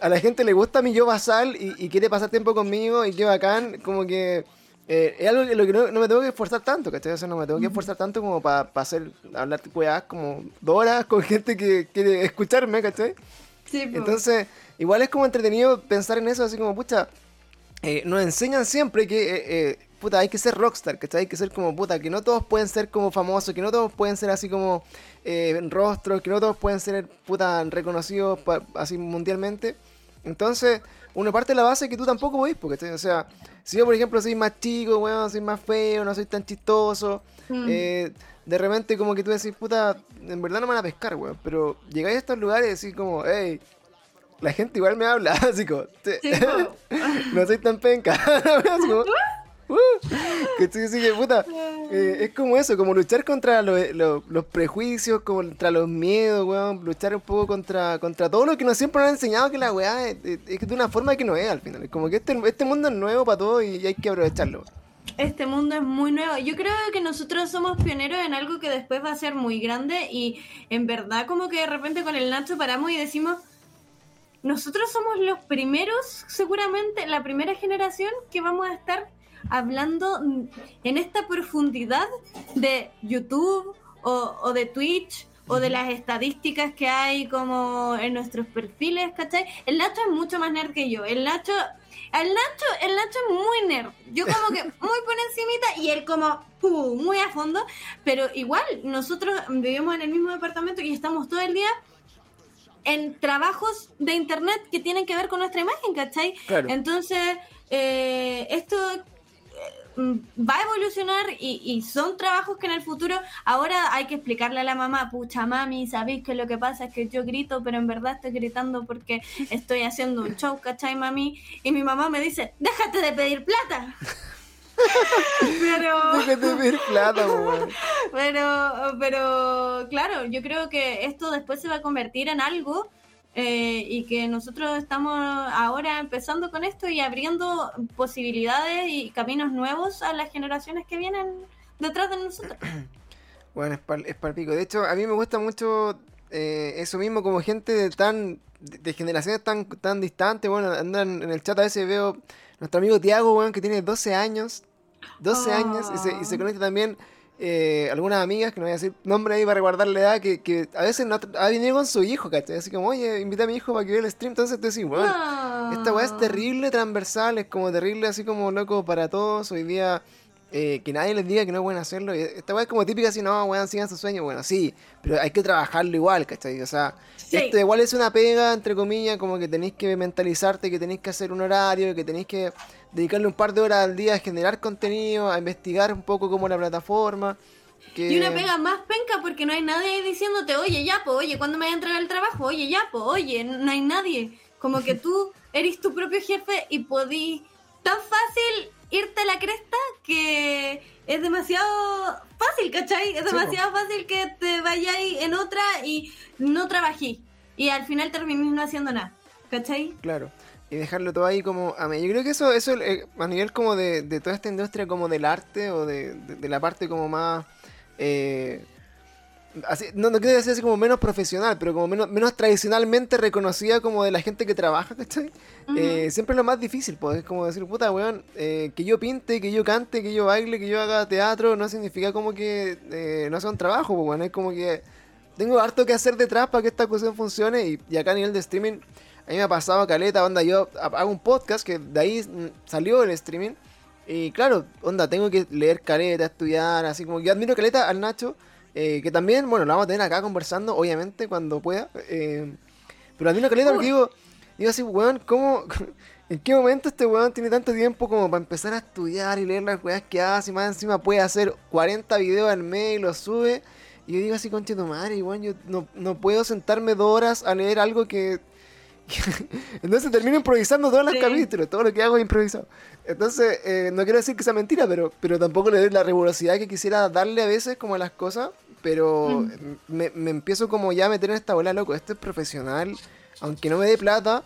a la gente le gusta mi yo basal y, quiere pasar tiempo conmigo y qué bacán, como que eh, es algo que, lo que no, me tengo que esforzar tanto, ¿cachai? O sea, no me tengo que esforzar tanto como para hacer, hablar weas como dos horas con gente que quiere escucharme, ¿cachai? Sí, Entonces, igual es como entretenido pensar en eso, así como, pucha, eh, nos enseñan siempre que, eh, puta, hay que ser rockstar, ¿cachai? Hay que ser como, puta, que no todos pueden ser como famosos, que no todos pueden ser así como rostros, que no todos pueden ser, puta, reconocidos así mundialmente. Entonces, una parte de la base es que tú tampoco podés, porque, o sea, si yo, por ejemplo, soy más chico, weón, soy más feo, no soy tan chistoso, mm. eh, de repente como que tú decís, puta, en verdad no me van a pescar, weón, pero llegáis a estos lugares y decís como, hey, la gente igual me habla, [laughs] así como, [laughs] no soy tan penca, [laughs] [laughs] que puta, eh, es como eso, como luchar contra los prejuicios, contra los miedos, weón, luchar un poco contra, contra todo lo que nos siempre nos han enseñado que la weá es, de una forma que no es al final. Es como que este, este mundo es nuevo para todos y hay que aprovecharlo. Este mundo es muy nuevo. Yo creo que nosotros somos pioneros en algo que después va a ser muy grande y en verdad como que de repente con el Nacho paramos y decimos, nosotros somos los primeros, seguramente, la primera generación que vamos a estar hablando en esta profundidad de YouTube o, de Twitch o de las estadísticas que hay como en nuestros perfiles, ¿cachai? El Nacho es mucho más nerd que yo. El Nacho, el Nacho, el Nacho es muy nerd. Yo como que [laughs] muy por encimita y él como uh, muy a fondo. Pero igual, nosotros vivimos en el mismo departamento y estamos todo el día en trabajos de internet que tienen que ver con nuestra imagen, ¿cachai? Entonces, eh, esto va a evolucionar y, son trabajos que en el futuro ahora hay que explicarle a la mamá, pucha mami, sabéis que lo que pasa es que yo grito, pero en verdad estoy gritando porque estoy haciendo un show, ¿cachai mami? Y mi mamá me dice, déjate de pedir plata. [laughs] pero déjate de pedir plata, [laughs] pero pero claro, yo creo que esto después se va a convertir en algo eh, y que nosotros estamos ahora empezando con esto y abriendo posibilidades y caminos nuevos a las generaciones que vienen detrás de nosotros. [clears throat] Bueno, es para pico. De hecho, a mí me gusta mucho eh, eso mismo como gente de tan de, generaciones tan tan distantes. Bueno, andan en el chat a veces veo nuestro amigo Tiago, bueno, que tiene 12 años. 12 años y se, y se conecta también eh, algunas amigas, que no voy a decir nombre ahí para recordar la edad, que, que a veces no, ha venido con su hijo, ¿cachai? Así como, oye, invita a mi hijo para que vea el stream. Entonces tú decís, bueno, esta weá es terrible transversal, es como terrible, así como loco para todos. Hoy día, eh, que nadie les diga que no pueden hacerlo. Esta weá es como típica, así, no, weón, sigan sus sueños. Bueno, sí, pero hay que trabajarlo igual, ¿cachai? O sea, esto igual es una pega, entre comillas, como que tenéis que mentalizarte, que tenéis que hacer un horario, que tenéis que dedicarle un par de horas al día a generar contenido, a investigar un poco como la plataforma. Y una pega más penca porque no hay nadie ahí diciéndote, oye, ya, po, oye, ¿cuándo me voy a entregar el trabajo? Oye, ya, po, oye, no hay nadie. Como que tú eres tu propio jefe y podís tan fácil irte a la cresta que es demasiado fácil, ¿cachai? Es demasiado fácil que te vayáis en otra y no trabajís. Y al final terminís no haciendo nada, ¿cachai? Claro. y dejarlo todo ahí como a mí. Yo creo que eso, eso eh, a nivel como de, de toda esta industria como del arte o de, de- de la parte como más... eh, así, no, no quiero decir así como menos profesional, pero como menos, menos tradicionalmente reconocida como de la gente que trabaja, ¿cachai? Eh, siempre es lo más difícil, pues es como decir, puta, weón, eh, que yo pinte, que yo cante, que yo baile, que yo haga teatro, no significa como que eh, no sea un trabajo, pues, weón, es como que tengo harto que hacer detrás para que esta cuestión funcione y, y acá a nivel de streaming, a mí me ha pasado caleta, onda, yo ha- hago un podcast que de ahí salió el streaming y claro, onda, tengo que leer caleta, estudiar, así como yo admiro caleta al Nacho, eh, que también, bueno, lo vamos a tener acá conversando, obviamente, cuando pueda, eh, pero admiro caleta porque digo, digo así, weón, ¿cómo, [laughs] en qué momento este weón tiene tanto tiempo como para empezar a estudiar y leer las weas que hace y más encima puede hacer 40 videos al mes y los sube? Y yo digo así, conche tu madre, weón, yo no, no puedo sentarme dos horas a leer algo que... [laughs] Entonces termino improvisando todos los Sí. capítulos, todo lo que hago es improvisado. Entonces, eh, no quiero decir que sea mentira, pero, pero tampoco le doy la rigurosidad que quisiera darle a veces como a las cosas, pero Mm. me, me empiezo como ya a meter en esta bola, loco, esto es profesional, aunque no me dé plata,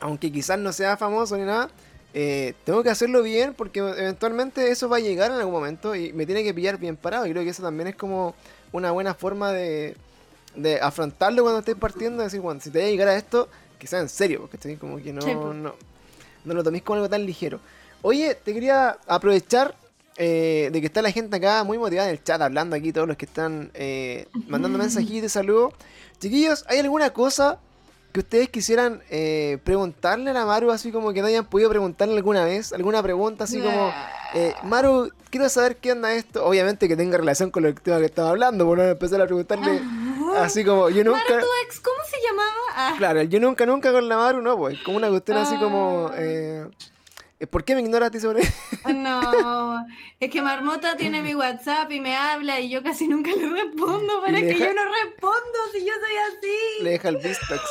aunque quizás no sea famoso ni nada, eh, tengo que hacerlo bien porque eventualmente eso va a llegar en algún momento y me tiene que pillar bien parado. Y creo que eso también es como una buena forma de, de afrontarlo cuando estés partiendo. Decir, bueno, si te va a llegar a esto, que sea en serio, porque estoy como que no, Sí, no, no lo toméis como algo tan ligero. Oye, te quería aprovechar eh, de que está la gente acá muy motivada en el chat, hablando aquí, todos los que están eh, mandando [laughs] mensajitos de saludo. Chiquillos, ¿hay alguna cosa que ustedes quisieran eh, preguntarle a la Maru, así como que no hayan podido preguntarle alguna vez? ¿Alguna pregunta así como, eh, Maru, quiero saber qué onda esto? Obviamente que tenga relación con el tema que estaba hablando, por no empezar a preguntarle [laughs] así como, yo nunca... Maru, tu ex, Claro, el yo nunca, nunca con la Maru, no, pues, como una cuestión así como... Ah. Eh, ¿Por qué me ignoras a ti sobre [laughs] No, es que Marmota tiene mi WhatsApp y me habla y yo casi nunca le respondo, pero es que yo no respondo si yo soy así. Le deja el Vistax.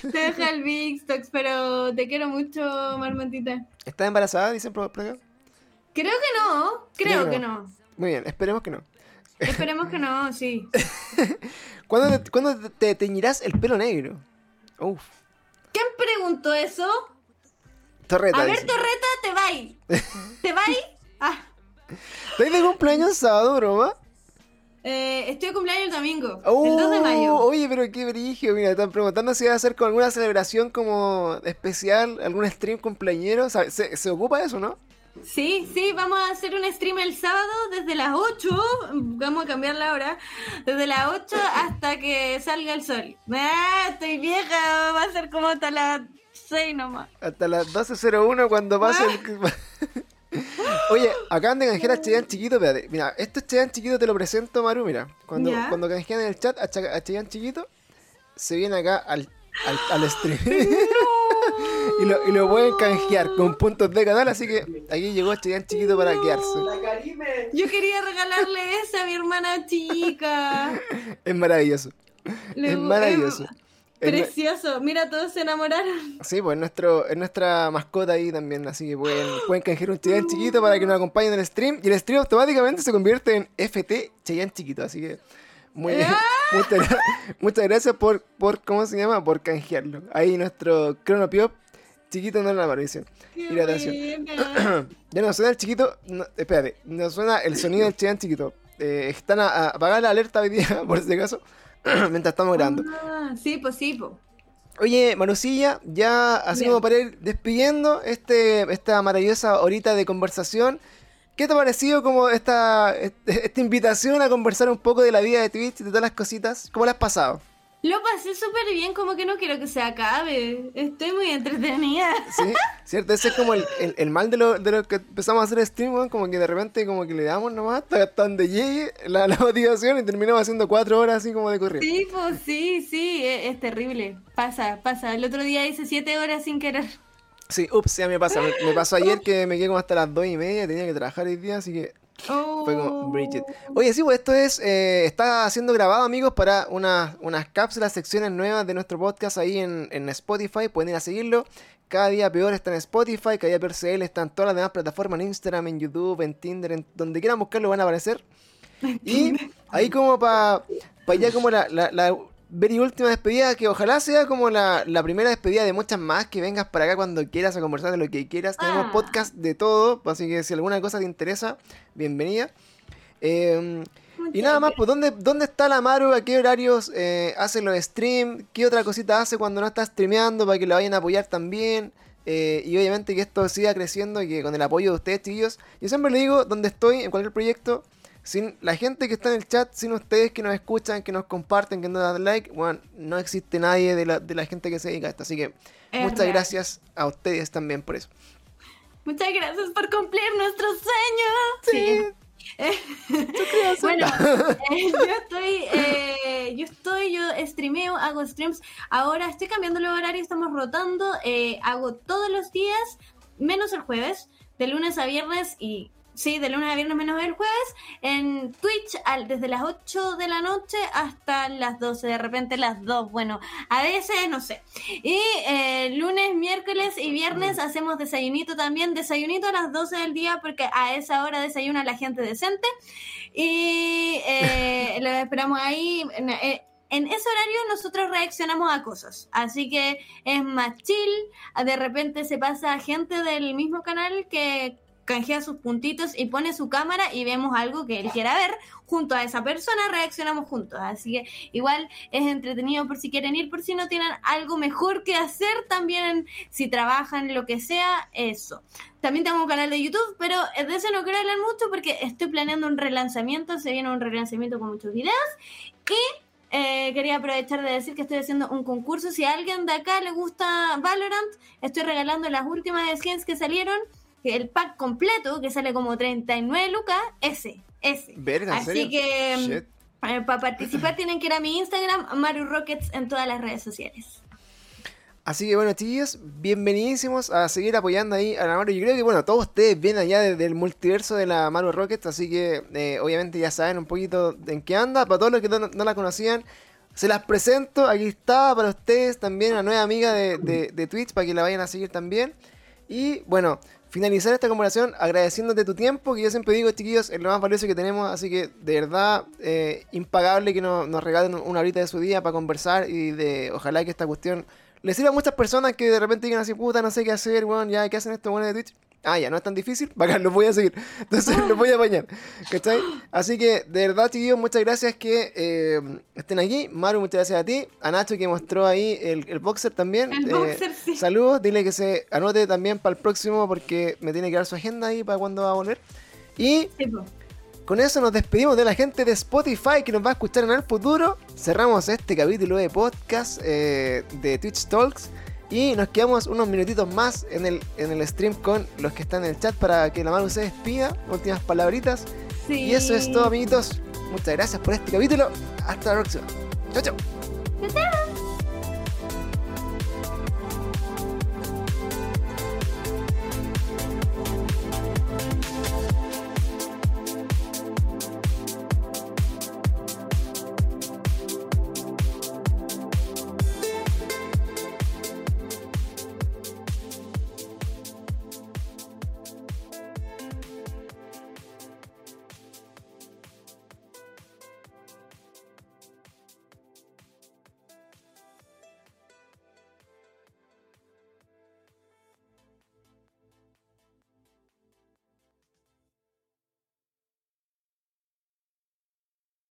Te [laughs] deja el Big Stocks, pero te quiero mucho, Marmotita. ¿Está embarazada? Dicen por acá. Creo que no, creo Creo. que no. Muy bien, esperemos que no. Esperemos que no, sí. [laughs] ¿Cuándo te, cuándo te teñirás el pelo negro? Uf, ¿Quién preguntó eso? torreta. A ver, dice. Torreta, te vais. ¿Te vais? Ah, ¿Estás de cumpleaños sábado, broma? eh, estoy de cumpleaños el domingo, Oh, el 2 de mayo. Oye, pero qué brillo. Mira, están preguntando si va a hacer con alguna celebración como especial, algún stream cumpleañero. ¿Se, se ocupa eso, no? Sí, sí, vamos a hacer un stream el sábado desde las 8. Vamos a cambiar la hora. Desde las 8 hasta que salga el sol. Ah, estoy vieja, va a ser como hasta las 6 nomás. Hasta las 12.01 cuando pase el... [laughs] Oye, acaban de canjear a Cheyenne Chiquito, espérate. Mira, esto es Cheyenne Chiquito, te lo presento, Maru, mira. Cuando, Ya. cuando canjean en el chat a, Cha- a Cheyenne Chiquito, se viene acá al, al, al [laughs] stream. Y, lo, y lo pueden canjear con puntos de canal, así que aquí llegó Cheyenne Chiquito para quedarse. Yo quería regalarle esa a mi hermana chica. [laughs] Es maravilloso. Le- es maravilloso. Es Precioso. Mira, todos se enamoraron. Sí, pues es, nuestro, es nuestra mascota ahí también, así que pueden, [gasps] pueden canjear un Cheyenne chiquito para que nos acompañen en el stream. Y el stream automáticamente se convierte en FT Cheyenne chiquito, así que muy, ¡Ah! [laughs] muchas, muchas gracias por, por, ¿cómo se llama? Por canjearlo. Ahí nuestro Cronopiop chiquito no la aparición. Qué Mira, atención. buena. [clears throat] Ya no suena el chiquito, no, espérate, no suena el sonido del Cheyenne chiquito. Eh, están a, a apagar la alerta hoy día, [laughs] por si acaso, [clears throat] mientras estamos grabando. Ah, sí, pues sí, pues. Oye, Manucilla, ya así Bien. como para ir despidiendo este, esta maravillosa horita de conversación, ¿qué te ha parecido como esta, este- esta invitación a conversar un poco de la vida de Twitch y de todas las cositas? ¿Cómo la has pasado? Lo pasé súper bien, como que no quiero que se acabe. Estoy muy entretenida. ¿Sí? ¿Cierto? Ese es como el, el- el mal de lo, de lo que empezamos a hacer stream, como que de repente como que le damos nomás hasta, hasta donde llegue la, la [laughs] motivación y terminamos haciendo cuatro horas así como de corrido. Sí, pues sí, sí, es, es terrible. Pasa, pasa. El otro día hice siete horas sin querer. Sí, ups, ya me pasa. Me, me pasó ayer que me quedé como hasta las dos y media, tenía que trabajar hoy día, así que Oh. Fue como Bridget. Oye, sí, pues esto es, eh, está siendo grabado, amigos, para unas, unas cápsulas, secciones nuevas de nuestro podcast ahí en, en Spotify. Pueden ir a seguirlo. Cada día peor está en Spotify, cada día peor CL está en todas las demás plataformas, en Instagram, en YouTube, en Tinder, en donde quieran buscarlo van a aparecer. Y ahí como para ya como la, la, la- ver y última despedida, que ojalá sea como la, la, primera despedida de muchas más, que vengas para acá cuando quieras a conversar de lo que quieras. Tenemos Ah. podcast de todo, así que si alguna cosa te interesa, bienvenida. Eh, y nada más, pues ¿dónde, dónde está la Maru? ¿A qué horarios eh, hace los streams? ¿Qué otra cosita hace cuando no está streameando para que la vayan a apoyar también? Eh, y obviamente que esto siga creciendo y que con el apoyo de ustedes, chiquillos. Yo siempre le digo, donde estoy, en cualquier proyecto, sin la gente que está en el chat, sin ustedes que nos escuchan, que nos comparten, que nos dan like, bueno, no existe nadie de la, de la gente que se dedica a esto. Así que Es muchas real. gracias a ustedes también por eso. Muchas gracias por cumplir nuestros sueños. Sí. [laughs] bueno, [laughs] eh, yo estoy, eh, yo estoy, yo streameo, hago streams. Ahora estoy cambiando los horarios, estamos rotando. eh, hago todos los días, menos el jueves, de lunes a viernes y sí, de lunes a viernes menos el jueves, en Twitch al- desde las 8 de la noche hasta las 12, de repente las 2, bueno, a veces no sé. Y eh, lunes, miércoles y viernes hacemos desayunito también, desayunito a las 12 del día porque a esa hora desayuna la gente decente y eh, [laughs] esperamos ahí. En, eh, en ese horario nosotros reaccionamos a cosas, así que es más chill, de repente se pasa gente del mismo canal que canjea sus puntitos y pone su cámara y vemos algo que él quiera ver, junto a esa persona reaccionamos juntos, así que igual es entretenido por si quieren ir, por si no tienen algo mejor que hacer también, si trabajan, lo que sea, eso. También tengo un canal de YouTube, pero de ese no quiero hablar mucho porque estoy planeando un relanzamiento, se viene un relanzamiento con muchos videos y eh, quería aprovechar de decir que estoy haciendo un concurso. Si a alguien de acá le gusta Valorant, estoy regalando las últimas skins que salieron, que el pack completo, que sale como 39 lucas, ese, ese. Verga, ¿en Así serio? que eh, para participar tienen que ir a mi Instagram, Maru Rockets, en todas las redes sociales. Así que bueno, chiquillos, bienvenidísimos a seguir apoyando ahí a la Maru. Yo creo que bueno, todos ustedes vienen allá desde el multiverso de la Maru Rockets, así que eh, obviamente ya saben un poquito en qué anda. Para todos los que no, no la conocían, se las presento. Aquí está para ustedes también una nueva amiga de, de, de Twitch para que la vayan a seguir también. Y bueno, finalizar esta conversación agradeciéndote tu tiempo, que yo siempre digo, chiquillos, es lo más valioso que tenemos, así que de verdad, eh, impagable que no- nos regalen una horita de su día para conversar y de ojalá que esta cuestión le sirva a muchas personas que de repente digan así, puta, no sé qué hacer, weón, ya, ¿qué hacen estos buenos de Twitch? Ah, ya, no es tan difícil, [laughs] bacán, los voy a seguir. Entonces, los voy a apañar. ¿Cachai? Así que, de verdad, chiquillos, muchas gracias que eh, estén aquí. Maru, muchas gracias a ti. A Nacho, que mostró ahí el, el boxer también. El Eh, boxer, sí. Saludos, dile que se anote también para el próximo porque me tiene que dar su agenda ahí para cuando va a volver. Y Sí, con eso nos despedimos de la gente de Spotify que nos va a escuchar en el futuro. Cerramos este capítulo de podcast eh, de Twitch Talks. Y nos quedamos unos minutitos más en el, en el stream con los que están en el chat para que la mano se despida. Últimas palabritas. Sí. Y eso es todo, amiguitos. Muchas gracias por este capítulo. Hasta la próxima. Chao, chao. Chao.